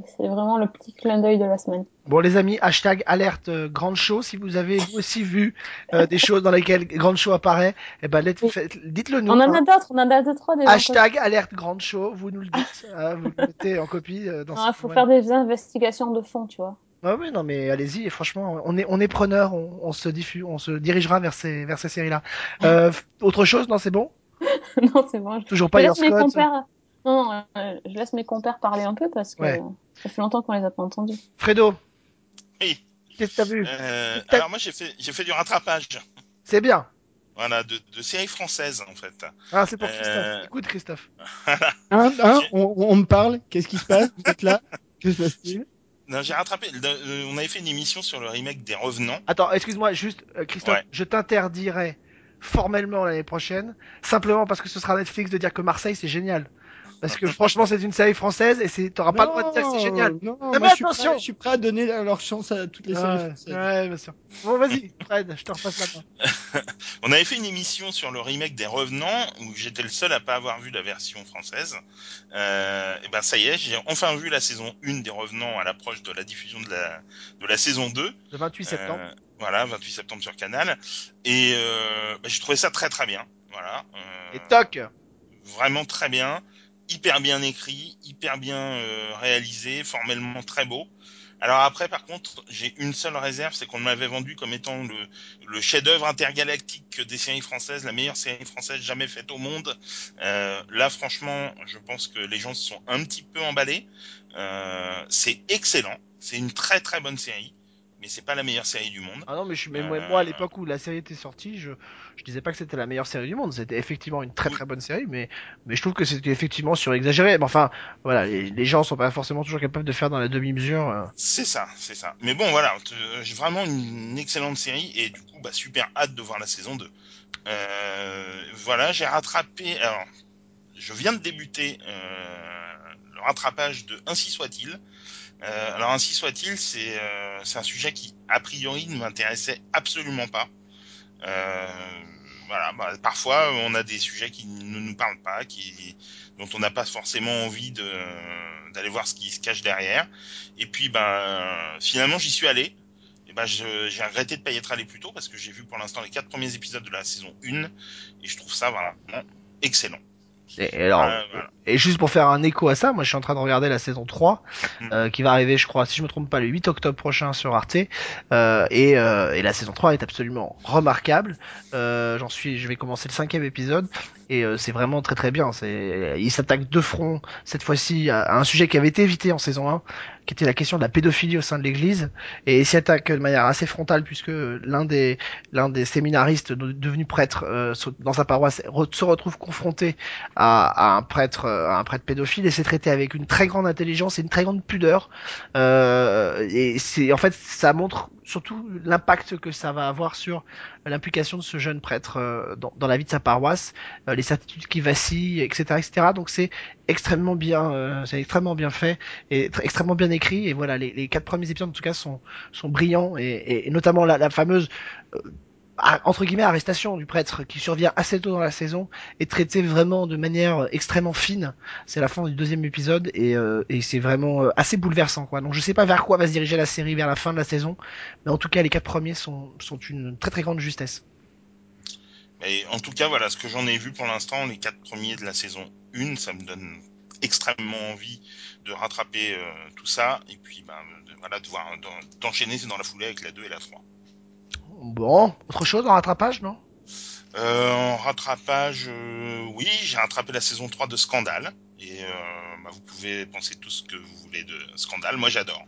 c'est vraiment le petit clin d'œil de la semaine. Bon les amis, hashtag alerte euh, grande show, si vous avez vous aussi vu euh, des choses dans lesquelles grande show apparaît, eh ben dites-le nous. on en hein. a d'autres, on en a deux, trois gens Hashtag alerte grande show, vous nous le dites, hein, vous le mettez en copie euh, dans ce faut faire des investigations de fond, tu vois. Ah oui, non mais allez-y, franchement, on est on est preneur, on, on se diffuse, on se dirigera vers ces vers ces séries-là. Euh, (laughs) autre chose, non c'est bon? Non, c'est bon. Toujours pas Your Scott. compères. Non, euh, je laisse mes compères parler un peu parce que Ouais. ça fait longtemps qu'on les a pas entendus. Fredo, Oui. qu'est-ce que t'as vu? Euh, T'as- alors moi j'ai fait j'ai fait du rattrapage. C'est bien. Voilà, de, de séries françaises en fait. Ah, c'est pour Euh, Christophe. Écoute Christophe. (laughs) Hein, hein, on, on me parle Qu'est-ce qui se passe? Vous êtes là? (laughs) Que se passe-t-il? Non, j'ai rattrapé. le- euh, on avait fait une émission sur le remake des Revenants. Attends, excuse-moi, juste, euh, Christophe, Ouais. je t'interdirai formellement l'année prochaine, simplement parce que ce sera Netflix de dire que Marseille c'est génial. Parce que franchement, c'est une série française et c'est, t'auras pas le droit de dire que c'est génial. Non, mais moi, je suis attention prêt- Je suis prêt à donner leur chance à toutes les séries Ouais, françaises. ouais, bien sûr. Bon, vas-y, Fred, je te repasse la main. (laughs) On avait fait une émission sur le remake des Revenants où j'étais le seul à pas avoir vu la version française. Euh, et ben ça y est, j'ai enfin vu la saison 1 des Revenants à l'approche de la diffusion de la de la saison 2. Le 28 septembre. Euh, voilà, 28 septembre sur Canal. Et euh, bah, j'ai trouvé ça très très bien. Voilà. Euh, Et toc vraiment très bien, hyper bien écrit, hyper bien euh, réalisé, formellement très beau. Alors après, par contre, j'ai une seule réserve, c'est qu'on m'avait vendu comme étant le, le chef-d'œuvre intergalactique des séries françaises, la meilleure série française jamais faite au monde. Euh, là, franchement, je pense que les gens se sont un petit peu emballés. Euh, c'est excellent, c'est une très très bonne série, mais c'est pas la meilleure série du monde. Ah non, mais je mais moi, Euh, moi, à l'époque où la série était sortie, je, je disais pas que c'était la meilleure série du monde. C'était effectivement une très très bonne série, mais, mais je trouve que c'était effectivement surexagéré. Mais enfin, voilà, les, les gens sont pas forcément toujours capables de faire dans la demi-mesure. euh. C'est ça, c'est ça. Mais bon, voilà, j'ai vraiment une excellente série et du coup, bah, super hâte de voir la saison 2. Euh, voilà, j'ai rattrapé. Alors, je viens de débuter euh, le rattrapage de Ainsi soit-il. Euh, alors Ainsi soit-il, c'est euh, un sujet qui a priori ne m'intéressait absolument pas. Euh, voilà, bah, parfois on a des sujets qui ne nous parlent pas, qui dont on n'a pas forcément envie d'aller voir ce qui se cache derrière. Et puis ben finalement j'y suis allé. Et ben j'ai regretté de pas y être allé plus tôt parce que j'ai vu pour l'instant les quatre premiers épisodes de la saison 1 et je trouve ça vraiment excellent. Et, alors, Euh, voilà. et juste pour faire un écho à ça, moi je suis en train de regarder la saison 3, Mhm. euh, qui va arriver, je crois, si je me trompe pas, le 8 octobre prochain sur Arte. Euh, et, euh, et la saison 3 est absolument remarquable. Euh, J'en suis, je vais commencer le cinquième épisode et euh, c'est vraiment très très bien. C'est, il s'attaque de front cette fois-ci à, un sujet qui avait été évité en saison 1, qui était la question de la pédophilie au sein de l'Église, et il s'y attaque de manière assez frontale puisque l'un des l'un des séminaristes de- devenu prêtre euh, dans sa paroisse se retrouve confronté à, à un prêtre euh, à un prêtre pédophile et c'est traité avec une très grande intelligence et une très grande pudeur euh, et c'est en fait ça montre surtout l'impact que ça va avoir sur l'implication de ce jeune prêtre euh, dans, dans la vie de sa paroisse euh, les certitudes qui vacillent etc etc donc c'est extrêmement bien euh, c'est extrêmement bien fait et tr- extrêmement bien écrit. Et voilà les, les quatre premiers épisodes en tout cas sont sont brillants. Et, et- et notamment la, la fameuse entre guillemets arrestation du prêtre qui survient assez tôt dans la saison est traité vraiment de manière extrêmement fine. C'est la fin du deuxième épisode et, euh, et c'est vraiment euh, assez bouleversant quoi. Donc je sais pas vers quoi va se diriger la série vers la fin de la saison, mais en tout cas les quatre premiers sont sont une très très grande justesse. Mais en tout cas, voilà, ce que j'en ai vu pour l'instant, les quatre premiers de la saison 1, ça me donne extrêmement envie de rattraper euh, tout ça et puis de, voilà, de voir d'en- d'enchaîner dans la foulée avec la 2 et la 3. Bon, autre chose en rattrapage non? Euh, en rattrapage, euh, oui, j'ai rattrapé la saison 3 de Scandale. Et euh, bah, vous pouvez penser tout ce que vous voulez de Scandale. Moi, j'adore.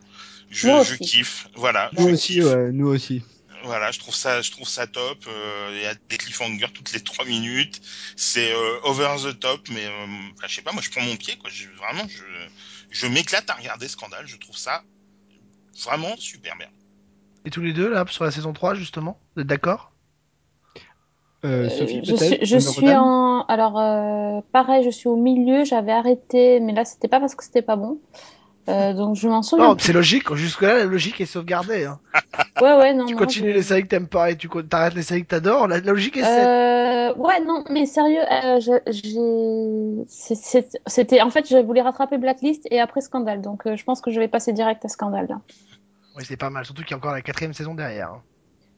Je, Moi je kiffe. Voilà. Nous je aussi, kiffe. ouais, nous aussi. Voilà, je trouve ça, je trouve ça top. Euh, Il y a des cliffhangers toutes les trois minutes. C'est euh, over the top, mais euh, je sais pas. Moi, je prends mon pied, quoi. Je, vraiment, je, je m'éclate à regarder Scandale. Je trouve ça vraiment super bien. Et tous les deux là sur la saison 3 justement, vous êtes d'accord? Euh, Euh, Sophie, je suis, je suis en. Alors, euh, pareil, je suis au milieu. J'avais arrêté, mais là, c'était pas parce que c'était pas bon. Euh, donc, je m'en souviens. Non, c'est logique. Jusque là la logique est sauvegardée. Hein. (laughs) Ouais, ouais, non. Tu non, continues je- les séries que t'aimes pas et tu t'arrêtes les séries que t'adores. La, la logique est. Euh, ouais, non, mais sérieux, euh, c'était, en fait, je voulais rattraper Blacklist et après Scandale, donc euh, je pense que je vais passer direct à Scandale. Là. Oui, c'est pas mal. Surtout qu'il y a encore la quatrième saison derrière. hein.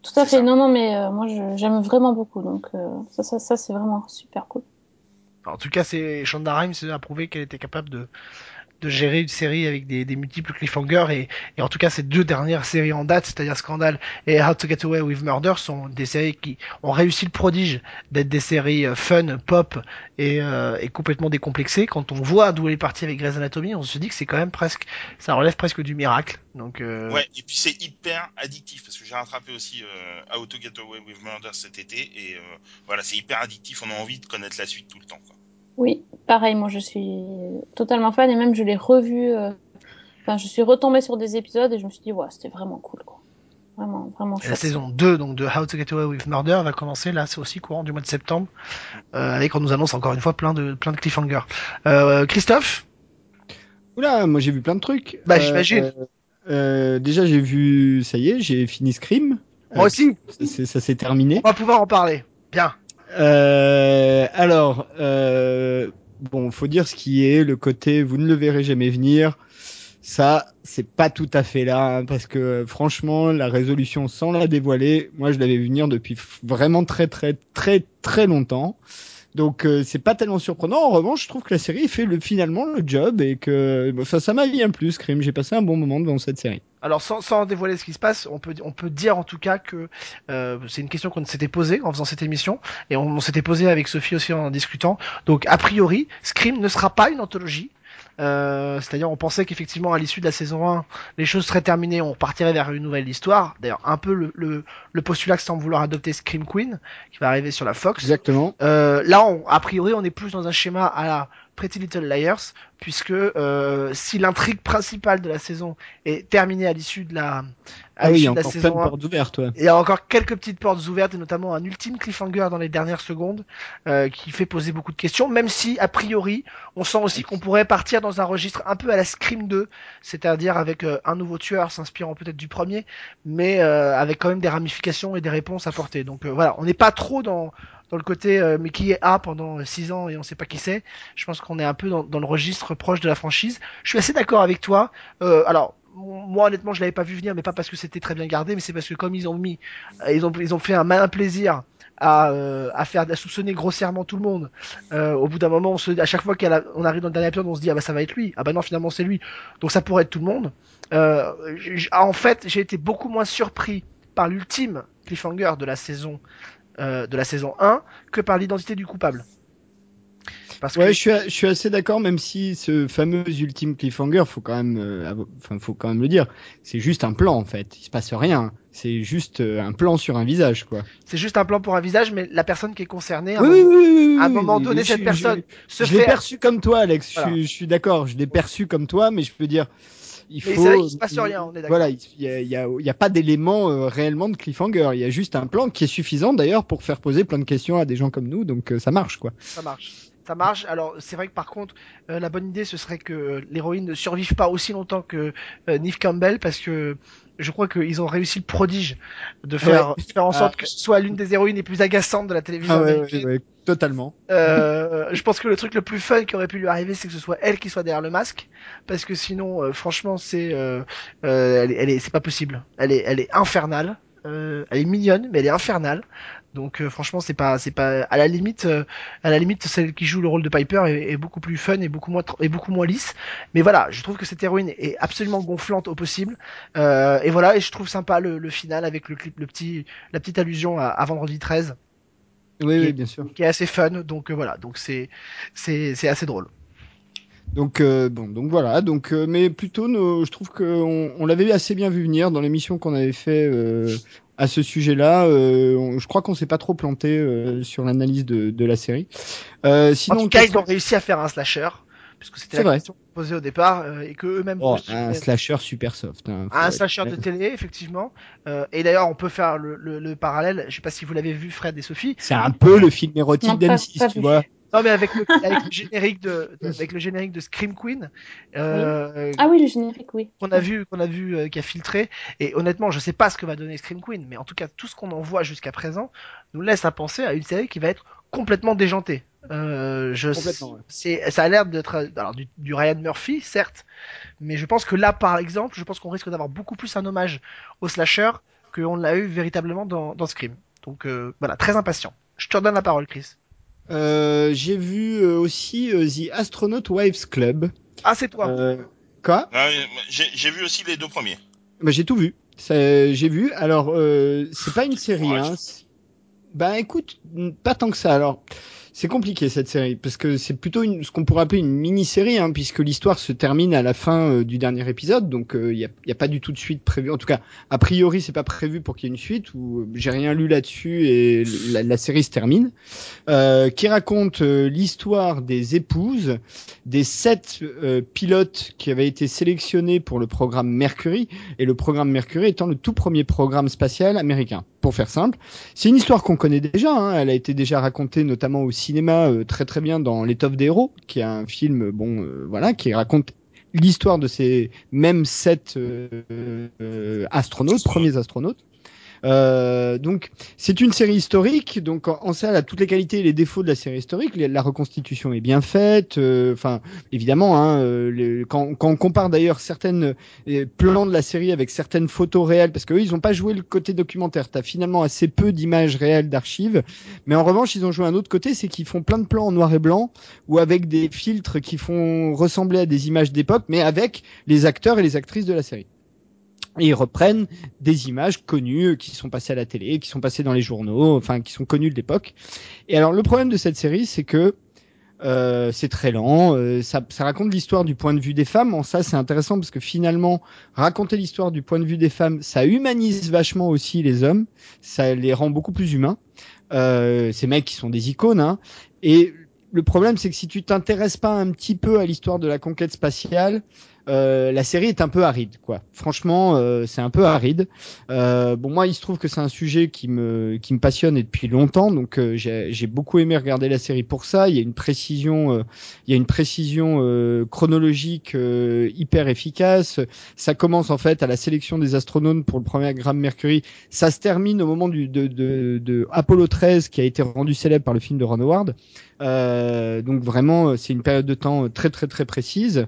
Tout à fait, ça. non, non, mais euh, moi, j'aime vraiment beaucoup, donc euh, ça, ça, ça c'est vraiment super cool. En tout cas, c'est Shonda Rhimes a prouvé qu'elle était capable de, de gérer une série avec des, multiples cliffhangers et, en tout cas ces deux dernières séries en date, c'est-à-dire Scandal et How to Get Away with Murder, sont des séries qui ont réussi le prodige d'être des séries euh, fun, pop et, euh, et complètement décomplexées. Quand on voit d'où elle est partie avec Grey's Anatomy, on se dit que c'est quand même presque, ça relève presque du miracle. Donc euh, Ouais, et puis c'est hyper addictif parce que j'ai rattrapé aussi euh, How to Get Away with Murder cet été et voilà, c'est hyper addictif. On a envie de connaître la suite tout le temps. Oui, pareil, moi, je suis totalement fan et même je l'ai revu. euh, Enfin, je suis retombée sur des épisodes et je me suis dit, ouais, c'était vraiment cool, quoi. Vraiment, vraiment la saison 2 donc de How to Get Away with Murder va commencer là, c'est aussi courant du mois de septembre, euh, avec on nous annonce encore une fois plein de plein de cliffhangers. Euh, Christophe, Oula, moi j'ai vu plein de trucs. Bah, j'imagine. euh, déjà, j'ai vu, ça y est, j'ai fini Scream. moi aussi, ça s'est- Ça s'est terminé. on va pouvoir en parler. Bien. Euh, alors, euh, bon, faut dire ce qui est, le côté vous ne le verrez jamais venir. Ça, c'est pas tout à fait là, hein, parce que euh, franchement, la résolution sans la dévoiler, moi je l'avais vu venir depuis vraiment très très très très longtemps. Donc euh, c'est pas tellement surprenant. En revanche, je trouve que la série fait le, finalement le job et que enfin, ça m'a bien plu, Scream. J'ai passé un bon moment devant cette série. Alors sans, dévoiler ce qui se passe, on peut on peut dire en tout cas que euh, c'est une question qu'on s'était posée en faisant cette émission et on s'était posé avec Sophie aussi en discutant. Donc a priori, Scream ne sera pas une anthologie. Euh, C'est-à-dire, on pensait qu'effectivement, à l'issue de la saison 1, les choses seraient terminées, on repartirait vers une nouvelle histoire. D'ailleurs, un peu le, le, le postulat que semble vouloir adopter Scream Queen, qui va arriver sur la Fox. Exactement. Euh, là, on, a priori, on est plus dans un schéma à la Pretty Little Liars, puisque euh, si l'intrigue principale de la saison est terminée à l'issue de la, à Ah oui, il y a encore plein de saison 1, portes ouvertes, ouais. il y a encore quelques petites portes ouvertes et notamment un ultime cliffhanger dans les dernières secondes euh, qui fait poser beaucoup de questions, même si a priori on sent aussi qu'on pourrait partir dans un registre un peu à la Scream 2, c'est-à-dire avec euh, un nouveau tueur s'inspirant peut-être du premier, mais euh, avec quand même des ramifications et des réponses apportées. Donc euh, voilà, on n'est pas trop dans dans le côté euh, mais qui est A pendant 6 ans et on sait pas qui c'est. Je pense qu'on est un peu dans, dans le registre proche de la franchise. Je suis assez d'accord avec toi. Euh, alors moi honnêtement je l'avais pas vu venir mais pas parce que c'était très bien gardé mais c'est parce que comme ils ont mis euh, ils ont ils ont fait un malin plaisir à, euh, à faire à soupçonner grossièrement tout le monde au bout d'un moment à chaque fois qu'on arrive dans le dernier épisode on se dit ah bah ça va être lui ah bah non finalement c'est lui donc ça pourrait être tout le monde en fait j'ai été beaucoup moins surpris par l'ultime cliffhanger de la saison de la saison 1 que par l'identité du coupable parce Ouais, que je suis, je suis assez d'accord, même si ce fameux ultime cliffhanger, faut quand même, euh, enfin, faut quand même le dire, c'est juste un plan en fait. Il se passe rien. C'est juste euh, un plan sur un visage, quoi. c'est juste un plan pour un visage mais la personne qui est concernée à un Oui, moment- oui, oui, oui, à un oui, moment oui, donné je- cette je- personne se Je l'ai perçu comme toi, Alex. Je, Voilà. suis- je suis d'accord. Je l'ai perçu comme toi, mais je peux dire, il Mais faut. vrai qu'il se passe rien, on est d'accord. Voilà, il y a, il y a, il y a pas d'élément euh, réellement de cliffhanger. Il y a juste un plan qui est suffisant d'ailleurs pour faire poser plein de questions à des gens comme nous. Donc euh, ça marche, quoi. Ça marche. Ça marche. Alors, c'est vrai que par contre, euh, la bonne idée, ce serait que euh, l'héroïne ne survive pas aussi longtemps que euh, Neve Campbell, parce que je crois qu'ils ont réussi le prodige de faire, faire en sorte Ah. que ce soit l'une des héroïnes les plus agaçantes de la télévision Ah ouais, ouais, totalement. Euh, je pense que le truc le plus fun qui aurait pu lui arriver, c'est que ce soit elle qui soit derrière le masque, parce que sinon, euh, franchement, c'est, euh, euh, elle est, elle est- c'est pas possible. Elle est, elle est infernale. Euh, elle est mignonne, mais elle est infernale. Donc euh, franchement, c'est pas, c'est pas, à la limite, euh, à la limite, celle qui joue le rôle de Piper est, est beaucoup plus fun et beaucoup moins, et beaucoup moins lisse. Mais voilà, je trouve que cette héroïne est absolument gonflante au possible. Euh, et voilà, et je trouve sympa le, le final avec le clip, le petit, la petite allusion à, à vendredi 13 Oui, oui, bien sûr. qui est assez fun. Donc euh, voilà, donc c'est, c'est, c'est assez drôle. Donc euh, bon, donc voilà. Donc, euh, mais plutôt, nos- je trouve qu'on on, l'avait assez bien vu venir dans l'émission qu'on avait fait euh, à ce sujet-là. Euh, je crois qu'on s'est pas trop planté euh, sur l'analyse de, de la série. Euh, sinon, en tout cas, ils ont réussi à faire un slasher, puisque c'était C'est la vrai. question posée au départ, euh, et que eux-mêmes Oh, un slasher super soft. Hein, un slasher de télé, effectivement. Euh, et d'ailleurs, on peut faire le, le, le parallèle. Je sais pas si vous l'avez vu, Fred et Sophie. C'est un peu le film érotique Non, pas- d'M6, pas tu vu. Non, mais avec le, avec le générique de, de- avec le générique de Scream Queen, euh, Ah oui, le générique, oui. qu'on a vu, qu'on a vu, euh, qui a filtré. Et honnêtement, je sais pas ce que va donner Scream Queen, mais en tout cas, tout ce qu'on en voit jusqu'à présent nous laisse à penser à une série qui va être complètement déjantée. Euh, je, c'est, ça a l'air d'être, alors du, du Ryan Murphy, certes, mais je pense que là, par exemple, je pense qu'on risque d'avoir beaucoup plus un hommage au slasher qu'on l'a eu véritablement dans, dans Scream. Donc euh, voilà, très impatient. Je te redonne la parole, Chris. Euh, J'ai vu euh, aussi euh, The Astronaut Wives Club. Ah, c'est toi. Euh, quoi? Ah, J'ai j'ai vu aussi les deux premiers. Bah, j'ai tout vu. Ça, J'ai vu. Alors, euh, c'est pas une série. Ouais, Hein. Bah, écoute, pas tant que ça. Alors, c'est compliqué cette série parce que c'est plutôt une, ce qu'on pourrait appeler une mini-série, hein, puisque l'histoire se termine à la fin euh, du dernier épisode. Donc, il y, a, y a pas du tout de suite prévu. En tout cas, a priori, c'est pas prévu pour qu'il y ait une suite. Ou euh, j'ai rien lu là-dessus et la, série se termine. Euh, qui raconte euh, l'histoire des épouses des sept euh, pilotes qui avaient été sélectionnés pour le programme Mercury, et le programme Mercury étant le tout premier programme spatial américain. Pour faire simple, c'est une histoire qu'on connaît déjà, hein, elle a été déjà racontée notamment au cinéma euh, très très bien dans L'étoffe des héros, qui est un film, bon, euh, voilà, qui raconte l'histoire de ces mêmes sept euh, euh, astronautes, premiers astronautes. Euh, donc c'est une série historique, donc en, en ça elle a toutes les qualités et les défauts de la série historique. La, reconstitution est bien faite. euh, Enfin, évidemment, hein, euh, quand, quand on compare d'ailleurs certaines plans de la série avec certaines photos réelles, parce qu'eux ils ont pas joué le côté documentaire. T'as finalement assez peu d'images réelles d'archives, mais en revanche ils ont joué un autre côté, c'est qu'ils font plein de plans en noir et blanc ou avec des filtres qui font ressembler à des images d'époque, mais avec les acteurs et les actrices de la série. Et ils reprennent des images connues euh, qui sont passées à la télé, qui sont passées dans les journaux, enfin qui sont connues de l'époque. Et alors le problème de cette série, c'est que euh, c'est très lent, euh, ça, ça raconte l'histoire du point de vue des femmes. Ça, c'est intéressant parce que finalement, raconter l'histoire du point de vue des femmes, ça humanise vachement aussi les hommes, ça les rend beaucoup plus humains. Euh, ces mecs qui sont des icônes, hein. Et le problème, c'est que si tu t'intéresses pas un petit peu à l'histoire de la conquête spatiale, euh, la série est un peu aride, quoi. Franchement, euh, c'est un peu aride. Euh, bon, moi, il se trouve que c'est un sujet qui me qui me passionne et depuis longtemps, donc euh, j'ai j'ai beaucoup aimé regarder la série pour ça. Il y a une précision, euh, il y a une précision chronologique hyper efficace. Ça commence en fait à la sélection des astronautes pour le premier gramme Mercury. Ça se termine au moment du de, de, de Apollo 13 qui a été rendu célèbre par le film de Ron Howard. Donc vraiment, c'est une période de temps très très très précise.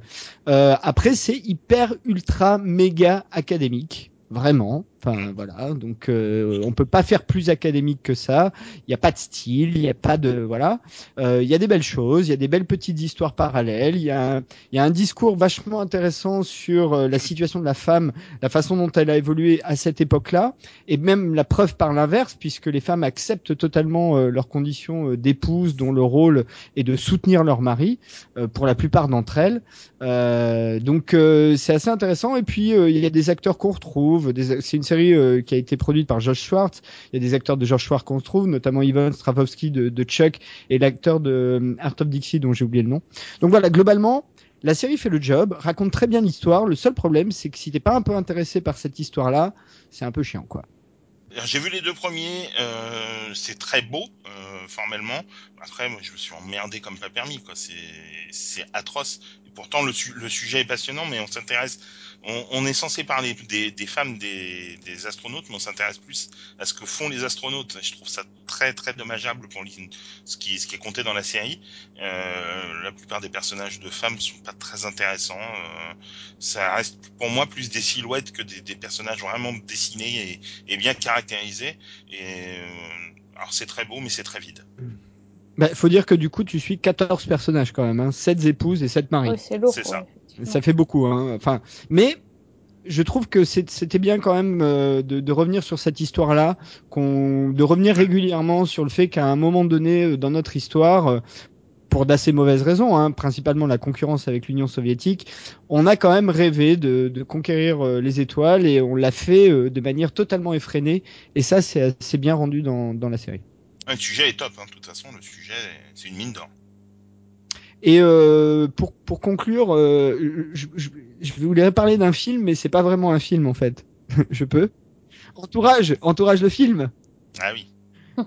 Euh, après, c'est hyper ultra méga académique, vraiment. Enfin voilà, donc euh, on peut pas faire plus académique que ça. Il n'y a pas de style, il n'y a pas de voilà. Euh, Il y a des belles choses, il y a des belles petites histoires parallèles. Il y a y a un discours vachement intéressant sur euh, la situation de la femme, la façon dont elle a évolué à cette époque-là, et même la preuve par l'inverse, puisque les femmes acceptent totalement euh, leurs conditions euh, d'épouse, dont le rôle est de soutenir leur mari, euh, pour la plupart d'entre elles. Euh, donc euh, c'est assez intéressant. Et puis euh, il y a des acteurs qu'on retrouve. C'est une série euh, qui a été produite par Josh Schwartz. Il y a des acteurs de Josh Schwartz qu'on retrouve, notamment Ivan Stravovsky de, de Chuck et l'acteur de euh, Art of Dixie dont j'ai oublié le nom. Donc voilà, globalement. La série fait le job, raconte très bien l'histoire. Le seul problème, c'est que si t'es pas un peu intéressé par cette histoire-là, c'est un peu chiant, quoi. J'ai vu les deux premiers, euh, c'est très beau euh, formellement. Après, moi, je me suis emmerdé comme pas permis, quoi. C'est atroce. Et pourtant, le, su- le sujet est passionnant, mais on s'intéresse. On, on est censé parler des, des femmes des, des astronautes, mais on s'intéresse plus à ce que font les astronautes. Je trouve ça très très dommageable pour ce qui ce qui est compté dans la série. Euh, la plupart des personnages de femmes sont pas très intéressants. Euh, ça reste pour moi plus des silhouettes que des, des personnages vraiment dessinés et, et bien caractérisé. Et euh, alors c'est très beau, mais c'est très vide. Bah, faut dire que du coup, tu suis 14 personnages quand même, hein, 7 épouses et 7 maris. C'est lourd. C'est ça. Ça fait beaucoup, hein. Enfin, mais je trouve que c'était bien quand même euh, de, de revenir sur cette histoire-là, qu'on, de revenir régulièrement sur le fait qu'à un moment donné euh, dans notre histoire, euh, pour d'assez mauvaises raisons, hein, principalement la concurrence avec l'Union soviétique, on a quand même rêvé de, de conquérir euh, les étoiles et on l'a fait euh, de manière totalement effrénée. Et ça, c'est assez bien rendu dans, dans la série. Le sujet est top, hein. de toute façon, le sujet, c'est une mine d'or. Et euh, pour pour conclure, euh, je, je, je voulais parler d'un film, mais c'est pas vraiment un film en fait. (laughs) je peux. Entourage, entourage le film. Ah oui.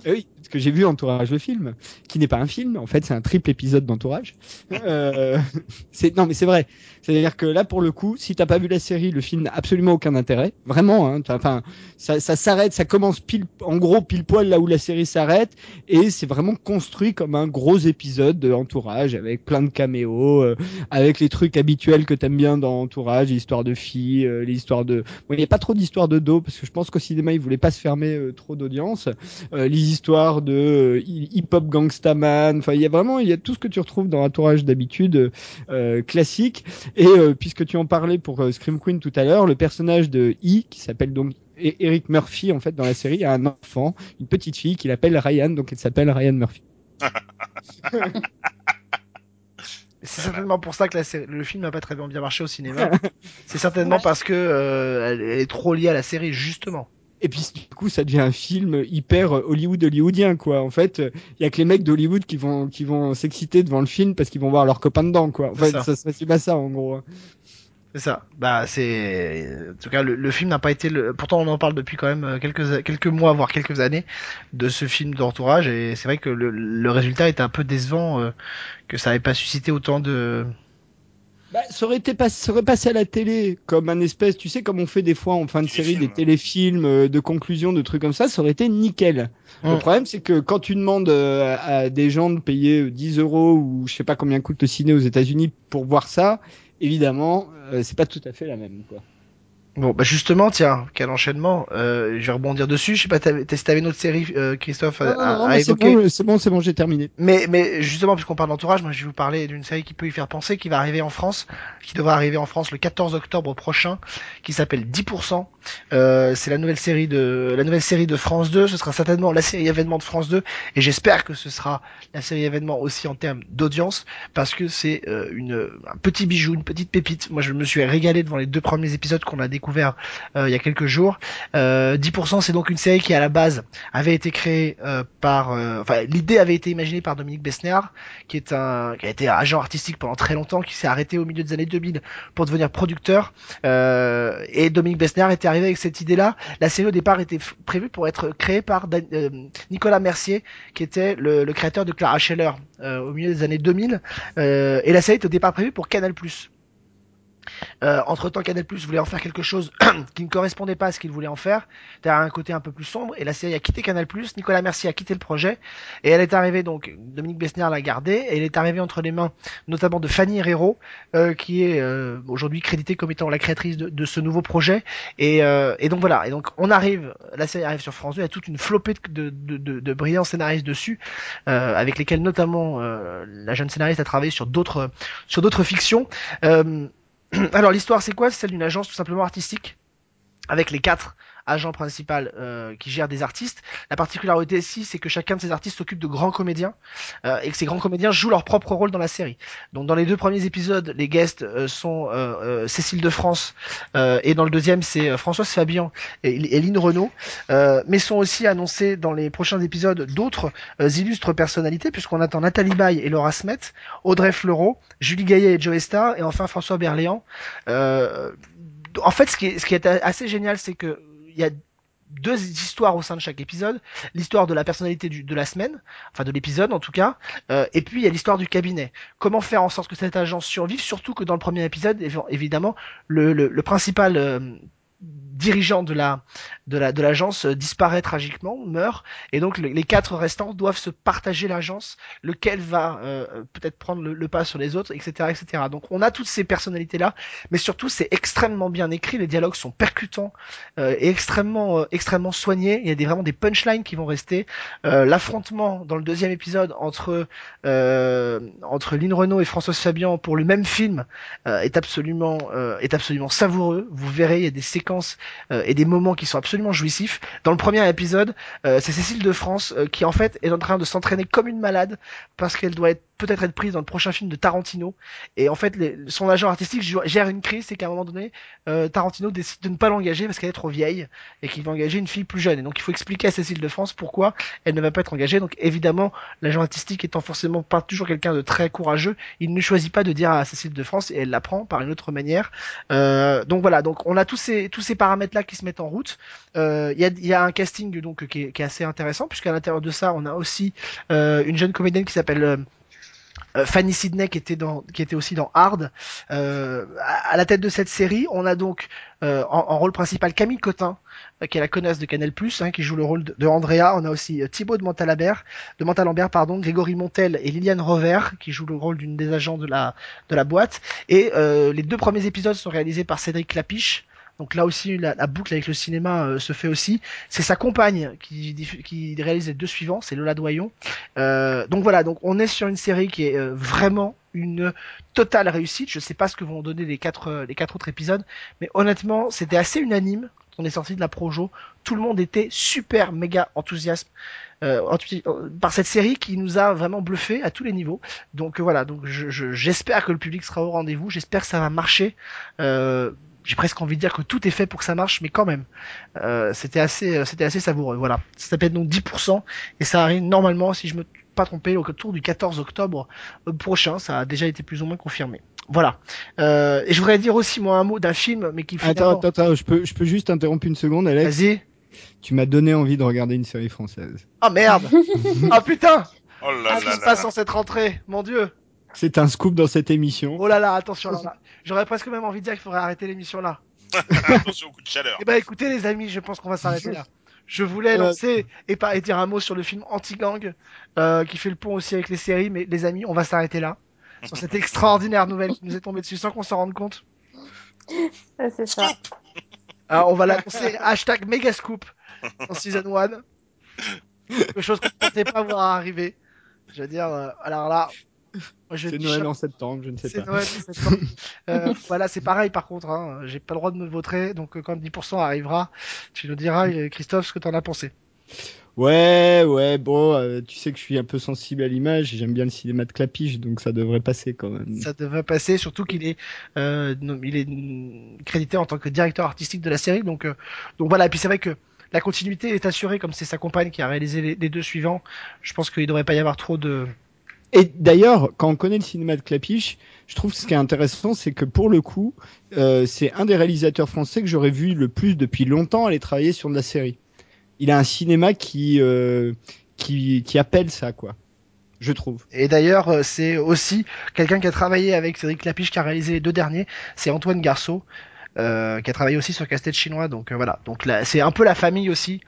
Eh oui, parce que j'ai vu Entourage le film, qui n'est pas un film, en fait c'est un triple épisode d'Entourage. Euh, (laughs) non mais c'est vrai. C'est-à-dire que là pour le coup, si t'as pas vu la série, le film n'a absolument aucun intérêt, vraiment. Hein, Enfin, ça, s'arrête, ça commence pile, en gros pile poil là où la série s'arrête, et c'est vraiment construit comme un gros épisode de Entourage avec plein de caméos, euh, avec les trucs habituels que t'aimes bien dans Entourage, les histoires de filles, euh, les histoires de. Bon, il n'y a pas trop d'histoires de dos parce que je pense qu'au cinéma ils voulaient pas se fermer euh, trop d'audience. Euh, les histoires de euh, hip-hop gangstaman, enfin il y a vraiment il y a tout ce que tu retrouves dans Entourage d'habitude euh, classique. Et euh, puisque tu en parlais pour euh, Scream Queen tout à l'heure, le personnage de E qui s'appelle donc E- Eric Murphy en fait dans la série a un enfant, une petite fille qu'il appelle Ryan, donc elle s'appelle Ryan Murphy. (laughs) C'est certainement pour ça que la série- le film n'a pas très bien marché au cinéma. C'est certainement parce que euh, elle est trop liée à la série justement. Et puis du coup, ça devient un film hyper euh, Hollywood hollywoodien quoi. En fait, il y a que les mecs d'Hollywood qui vont qui vont s'exciter devant le film parce qu'ils vont voir leurs copains dedans quoi. En fait, ça. ça se résume à ça en gros. hein. C'est ça. Bah c'est en tout cas le, le film n'a pas été le pourtant on en parle depuis quand même euh, quelques quelques mois voire quelques années de ce film d'entourage et c'est vrai que le, le résultat était un peu décevant euh, que ça n'avait pas suscité autant de Bah, ça aurait été pas, ça aurait passé à la télé comme un espèce, tu sais, comme on fait des fois en fin de série des téléfilms euh, de conclusion, de trucs comme ça, ça aurait été nickel. Le problème, c'est que quand tu demandes euh, à des gens de payer 10 euros ou je sais pas combien coûte le ciné aux États-Unis pour voir ça, évidemment, euh, c'est pas tout à fait la même. Quoi. Bon, bah justement, tiens, quel enchaînement. Euh, je vais rebondir dessus. Je sais pas t'avais- t'avais une autre série, euh, Christophe, à, Non, non, à- non, à mais c'est évoquer. bon, c'est bon, c'est bon, j'ai terminé. Mais, mais justement, puisqu'on parle d'entourage, moi je vais vous parler d'une série qui peut y faire penser, qui va arriver en France, qui devra arriver en France le 14 octobre prochain, qui s'appelle 10%, Euh, c'est la nouvelle série de la nouvelle série de France 2. Ce sera certainement la série événement de France 2 et j'espère que ce sera la série événement aussi en termes d'audience parce que c'est euh, une un petit bijou, une petite pépite. Moi, je me suis régalé devant les deux premiers épisodes qu'on a euh, il y a quelques jours. Euh, 10% c'est donc une série qui à la base avait été créée euh, par euh, enfin l'idée avait été imaginée par Dominique Besnéard qui est un qui a été agent artistique pendant très longtemps qui s'est arrêté au milieu des années 2000 pour devenir producteur euh, et Dominique Besnéard était arrivé avec cette idée-là. La série au départ était prévue pour être créée par euh, Nicolas Mercier qui était le, créateur de Clara Scheller euh, au milieu des années 2000 euh, et la série était au départ prévue pour Canal+. Euh, entre temps, Canal Plus voulait en faire quelque chose (clears throat) qui ne correspondait pas à ce qu'il voulait en faire, c'est-à-dire un côté un peu plus sombre. Et la série a quitté Canal Plus. Nicolas Mercier a quitté le projet et elle est arrivée donc Dominique Besnéard l'a gardée et elle est arrivée entre les mains notamment de Fanny Herrero euh, qui est euh, aujourd'hui créditée comme étant la créatrice de, de ce nouveau projet. Et, euh, et donc voilà. Et donc on arrive, la série arrive sur France 2. Il y a toute une flopée de, de, de, de brillants scénaristes dessus, euh, avec lesquels notamment euh, la jeune scénariste a travaillé sur d'autres sur d'autres fictions. Euh, (clears throat) alors l'histoire c'est quoi? C'est celle d'une agence tout simplement artistique avec les quatre agents principaux euh, qui gèrent des artistes. La particularité ici, c'est que chacun de ces artistes s'occupe de grands comédiens euh, et que ces grands comédiens jouent leur propre rôle dans la série. Donc dans les deux premiers épisodes, les guests euh, sont euh, euh, Cécile de France euh, et dans le deuxième, c'est Françoise Fabian et, et Lynn Renault, mais sont aussi annoncés dans les prochains épisodes d'autres illustres personnalités puisqu'on attend Nathalie Baye et Laura Smet, Audrey Fleurot, Julie Gaillet et Joe Star et enfin François Berléand. En fait, ce qui est, ce qui est assez génial, c'est que il y a deux histoires au sein de chaque épisode. L'histoire de la personnalité du, de la semaine, enfin de l'épisode en tout cas, euh, et puis il y a l'histoire du cabinet. Comment faire en sorte que cette agence survive, surtout que dans le premier épisode, évi- évidemment, le, le, le principal euh, dirigeant de la de la de l'agence euh, disparaît tragiquement, meurt, et donc le- les quatre restants doivent se partager l'agence, lequel va euh, peut-être prendre le, pas sur les autres, etc., etc. Donc on a toutes ces personnalités là, mais surtout c'est extrêmement bien écrit, les dialogues sont percutants euh, et extrêmement euh, extrêmement soignés. Il y a des vraiment des punchlines qui vont rester. Euh, L'affrontement dans le deuxième épisode entre euh, entre Lynn Renault et Françoise Fabian pour le même film euh, est absolument euh, est absolument savoureux. Vous verrez, il y a des séquences euh, et des moments qui sont absolument jouissifs. Dans le premier épisode, euh, c'est Cécile de France euh, qui en fait est en train de s'entraîner comme une malade parce qu'elle doit être peut-être être prise dans le prochain film de Tarantino. Et en fait, son agent artistique gère une crise, c'est qu'à un moment donné, Tarantino décide de ne pas l'engager parce qu'elle est trop vieille et qu'il va engager une fille plus jeune. Et donc il faut expliquer à Cécile de France pourquoi elle ne va pas être engagée. Donc évidemment, l'agent artistique étant forcément pas toujours quelqu'un de très courageux, il ne choisit pas de dire à Cécile de France et elle l'apprend par une autre manière. Donc voilà, donc on a tous ces tous ces paramètres là qui se mettent en route. Euh, Il y, a, un casting donc qui est, assez intéressant puisqu'à l'intérieur de ça, on a aussi euh, une jeune comédienne qui s'appelle euh, Fanny Sidney qui était qui était aussi dans Hard. Euh, à, la tête de cette série on a donc en, rôle principal Camille Cotin qui est la connasse de Canal hein, qui joue le rôle de, Andrea. On a aussi Thibaut de Montalembert de Montalembert pardon Grégory Montel et Liliane Rover qui joue le rôle d'une des agents de la de la boîte. Et les deux premiers épisodes sont réalisés par Cédric Clapiche donc là aussi, la, la boucle avec le cinéma euh, se fait aussi. C'est sa compagne qui, qui réalise les deux suivants, c'est Lola Doyon. Euh, donc voilà, donc on est sur une série qui est euh, vraiment une totale réussite. Je sais pas ce que vont donner les quatre euh, les quatre autres épisodes, mais honnêtement, c'était assez unanime. On est sorti de la Projo, tout le monde était super méga enthousiaste euh, euh, par cette série qui nous a vraiment bluffé à tous les niveaux. Donc voilà, donc je- je- j'espère que le public sera au rendez-vous, j'espère que ça va marcher. Euh, j'ai presque envie de dire que tout est fait pour que ça marche, mais quand même, euh, c'était assez, euh, c'était assez savoureux. Voilà, ça s'appelle donc 10% et ça arrive normalement, si je me suis pas trompé, autour du 14 octobre euh, prochain. Ça a déjà été plus ou moins confirmé. Voilà. Euh, et je voudrais dire aussi moi un mot d'un film, mais qui Attends, finalement. attends, attends, je peux, je peux juste interrompre une seconde, Alex. Vas-y. Tu m'as donné envie de regarder une série française. Oh merde. oh (laughs) putain. Oh là Ah, là ce qui se passe en cette rentrée, mon dieu. C'est un scoop dans cette émission. Oh là là, attention là. là. J'aurais presque même envie de dire qu'il faudrait arrêter l'émission là. (laughs) Attention au coup de chaleur. Eh ben écoutez les amis, je pense qu'on va s'arrêter là. Je voulais lancer et, pas, et dire un mot sur le film Anti-Gang, euh, qui fait le pont aussi avec les séries, mais les amis, on va s'arrêter là. Sur cette extraordinaire nouvelle qui nous est tombée dessus sans qu'on s'en rende compte. (laughs) Ouais, c'est ça. Scoop (laughs) Alors on va l'annoncer hashtag Megascoop en season 1. Quelque chose qu'on ne pensait pas voir arriver. Je veux dire, euh, alors là, C'est Noël en septembre, je ne sais C'est pas. Noël en septembre. (laughs) Euh, voilà, c'est pareil par contre. Hein. J'ai pas le droit de me voter, donc euh, quand 10% arrivera, tu nous diras, euh, Christophe, ce que t'en as pensé. Ouais, ouais, bon, euh, tu sais que je suis un peu sensible à l'image, j'aime bien le cinéma de clapiche, donc ça devrait passer quand même. Ça devrait passer, surtout qu'il est, euh, il est crédité en tant que directeur artistique de la série, donc, euh, donc voilà. Et puis c'est vrai que la continuité est assurée, comme c'est sa compagne qui a réalisé les, les deux suivants. Je pense qu'il devrait pas y avoir trop de. Et d'ailleurs, quand on connaît le cinéma de clapiche, je trouve ce qui est intéressant, c'est que pour le coup, euh, c'est un des réalisateurs français que j'aurais vu le plus depuis longtemps aller travailler sur de la série. Il a un cinéma qui, euh, qui, qui appelle ça, quoi. Je trouve. Et d'ailleurs, euh, c'est aussi quelqu'un qui a travaillé avec Cédric Lapiche, qui a réalisé les deux derniers. C'est Antoine Garceau, euh, qui a travaillé aussi sur Casse-tête chinois. Donc euh, voilà. Donc c'est un peu la famille aussi.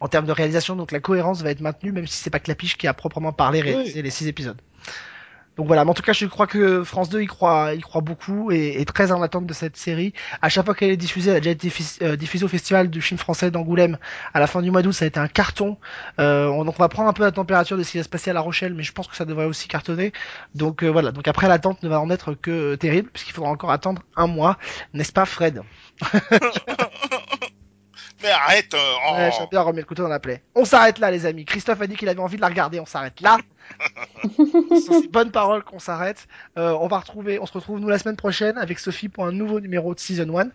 En termes de réalisation, donc la cohérence va être maintenue, même si c'est pas Clapiche qui a proprement parlé réalisé les six épisodes. Donc voilà, mais en tout cas, je crois que France 2 y croit, y croit beaucoup et est très en attente de cette série. À chaque fois qu'elle est diffusée, elle a déjà été euh, diffusée au festival du film français d'Angoulême à la fin du mois d'août. Ça a été un carton. Euh, on, donc on va prendre un peu la température de ce qui va se passer à La Rochelle, mais je pense que ça devrait aussi cartonner. Donc euh, voilà. Donc après, l'attente ne va en être que terrible puisqu'il faudra encore attendre un mois, n'est-ce pas, Fred? (laughs) Mais arrête. euh, oh. Ouais, bien le couteau dans la plaie. On s'arrête là, les amis. Christophe a dit qu'il avait envie de la regarder. On s'arrête là. (laughs) Sur ces bonnes paroles qu'on s'arrête. Euh, on va retrouver, on se retrouve nous la semaine prochaine avec Sophie pour un nouveau numéro de Season 1.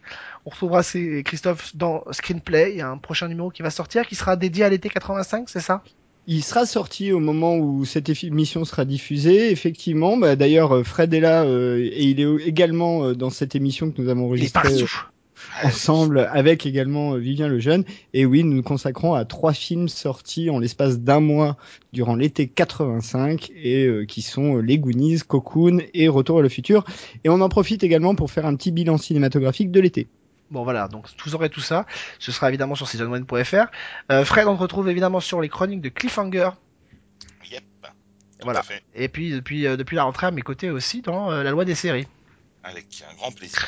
On retrouvera Christophe dans Screenplay. Il y a un prochain numéro qui va sortir qui sera dédié à l'été 85, c'est ça? Il sera sorti au moment où cette émission sera diffusée, effectivement. Bah, D'ailleurs, euh, Fred est là euh, et il est également euh, dans cette émission que nous avons Il est enregistrée partout. Ensemble avec également euh, Vivien Lejeune. Et oui, nous nous consacrons à trois films sortis en l'espace d'un mois durant l'été 85 et euh, qui sont euh, Les Goonies, Cocoon et Retour à le futur. Et on en profite également pour faire un petit bilan cinématographique de l'été. Bon voilà, donc vous aurez tout ça. Ce sera évidemment sur season1.fr. Euh, Fred, on te retrouve évidemment sur les chroniques de Cliffhanger. Yep. Tout Voilà. à fait. Et puis depuis, euh, depuis la rentrée à mes côtés aussi dans euh, la loi des séries. Avec un grand plaisir.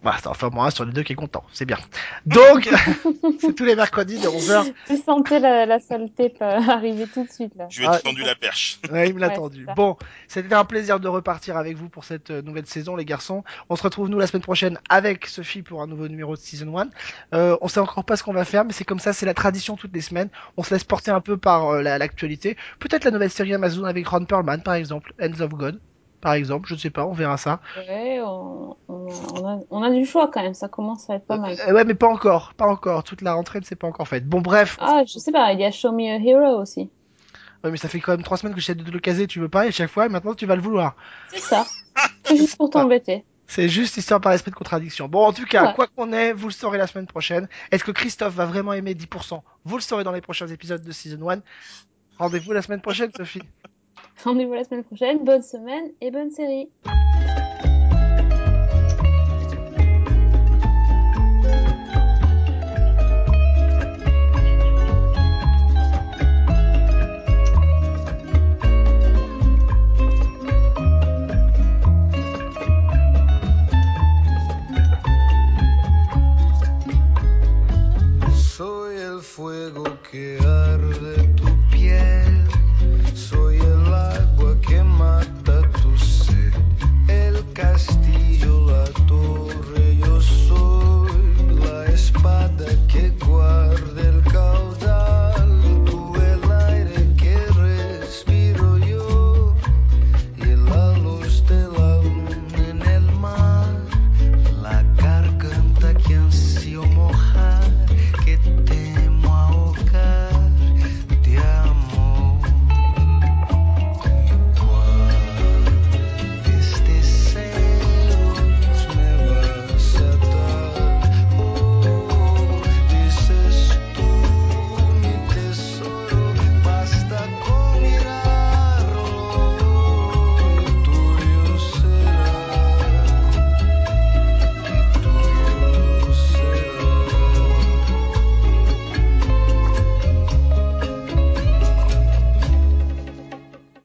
Voilà, c'est enfin moi un sur les deux qui est content, c'est bien. Donc, (laughs) c'est tous les mercredis de 11h. Je sentais la, la saleté euh, arriver tout de suite là. Je lui ai Ah. tendu la perche. (laughs) Ouais, il me l'a Ouais, tendu. ça. Bon, c'était un plaisir de repartir avec vous pour cette euh, nouvelle saison, les garçons. On se retrouve nous la semaine prochaine avec Sophie pour un nouveau numéro de Season 1. Euh, on sait encore pas ce qu'on va faire, mais c'est comme ça, c'est la tradition toutes les semaines. On se laisse porter un peu par euh, la- l'actualité. Peut-être la nouvelle série Amazon avec Ron Perlman, par exemple. Ends of God, par exemple. Je ne sais pas, on verra ça. Ouais, on, a, on a du choix quand même, ça commence à être pas mal. Euh, ouais, mais pas encore, pas encore. Toute la rentrée ne s'est pas encore faite. Bon, bref. Ah, je sais pas, il y a Show Me a Hero aussi. Ouais, mais ça fait quand même trois semaines que j'essaie de te le caser, tu veux pas, et chaque fois, et maintenant tu vas le vouloir. C'est ça. C'est juste pour t'embêter. (laughs) C'est juste histoire par esprit de contradiction. Bon, en tout cas, Ouais. quoi qu'on ait, vous le saurez la semaine prochaine. Est-ce que Christophe va vraiment aimer 10% Vous le saurez dans les prochains épisodes de Season 1. Rendez-vous la semaine prochaine, Sophie. Rendez-vous la semaine prochaine, bonne semaine et bonne série.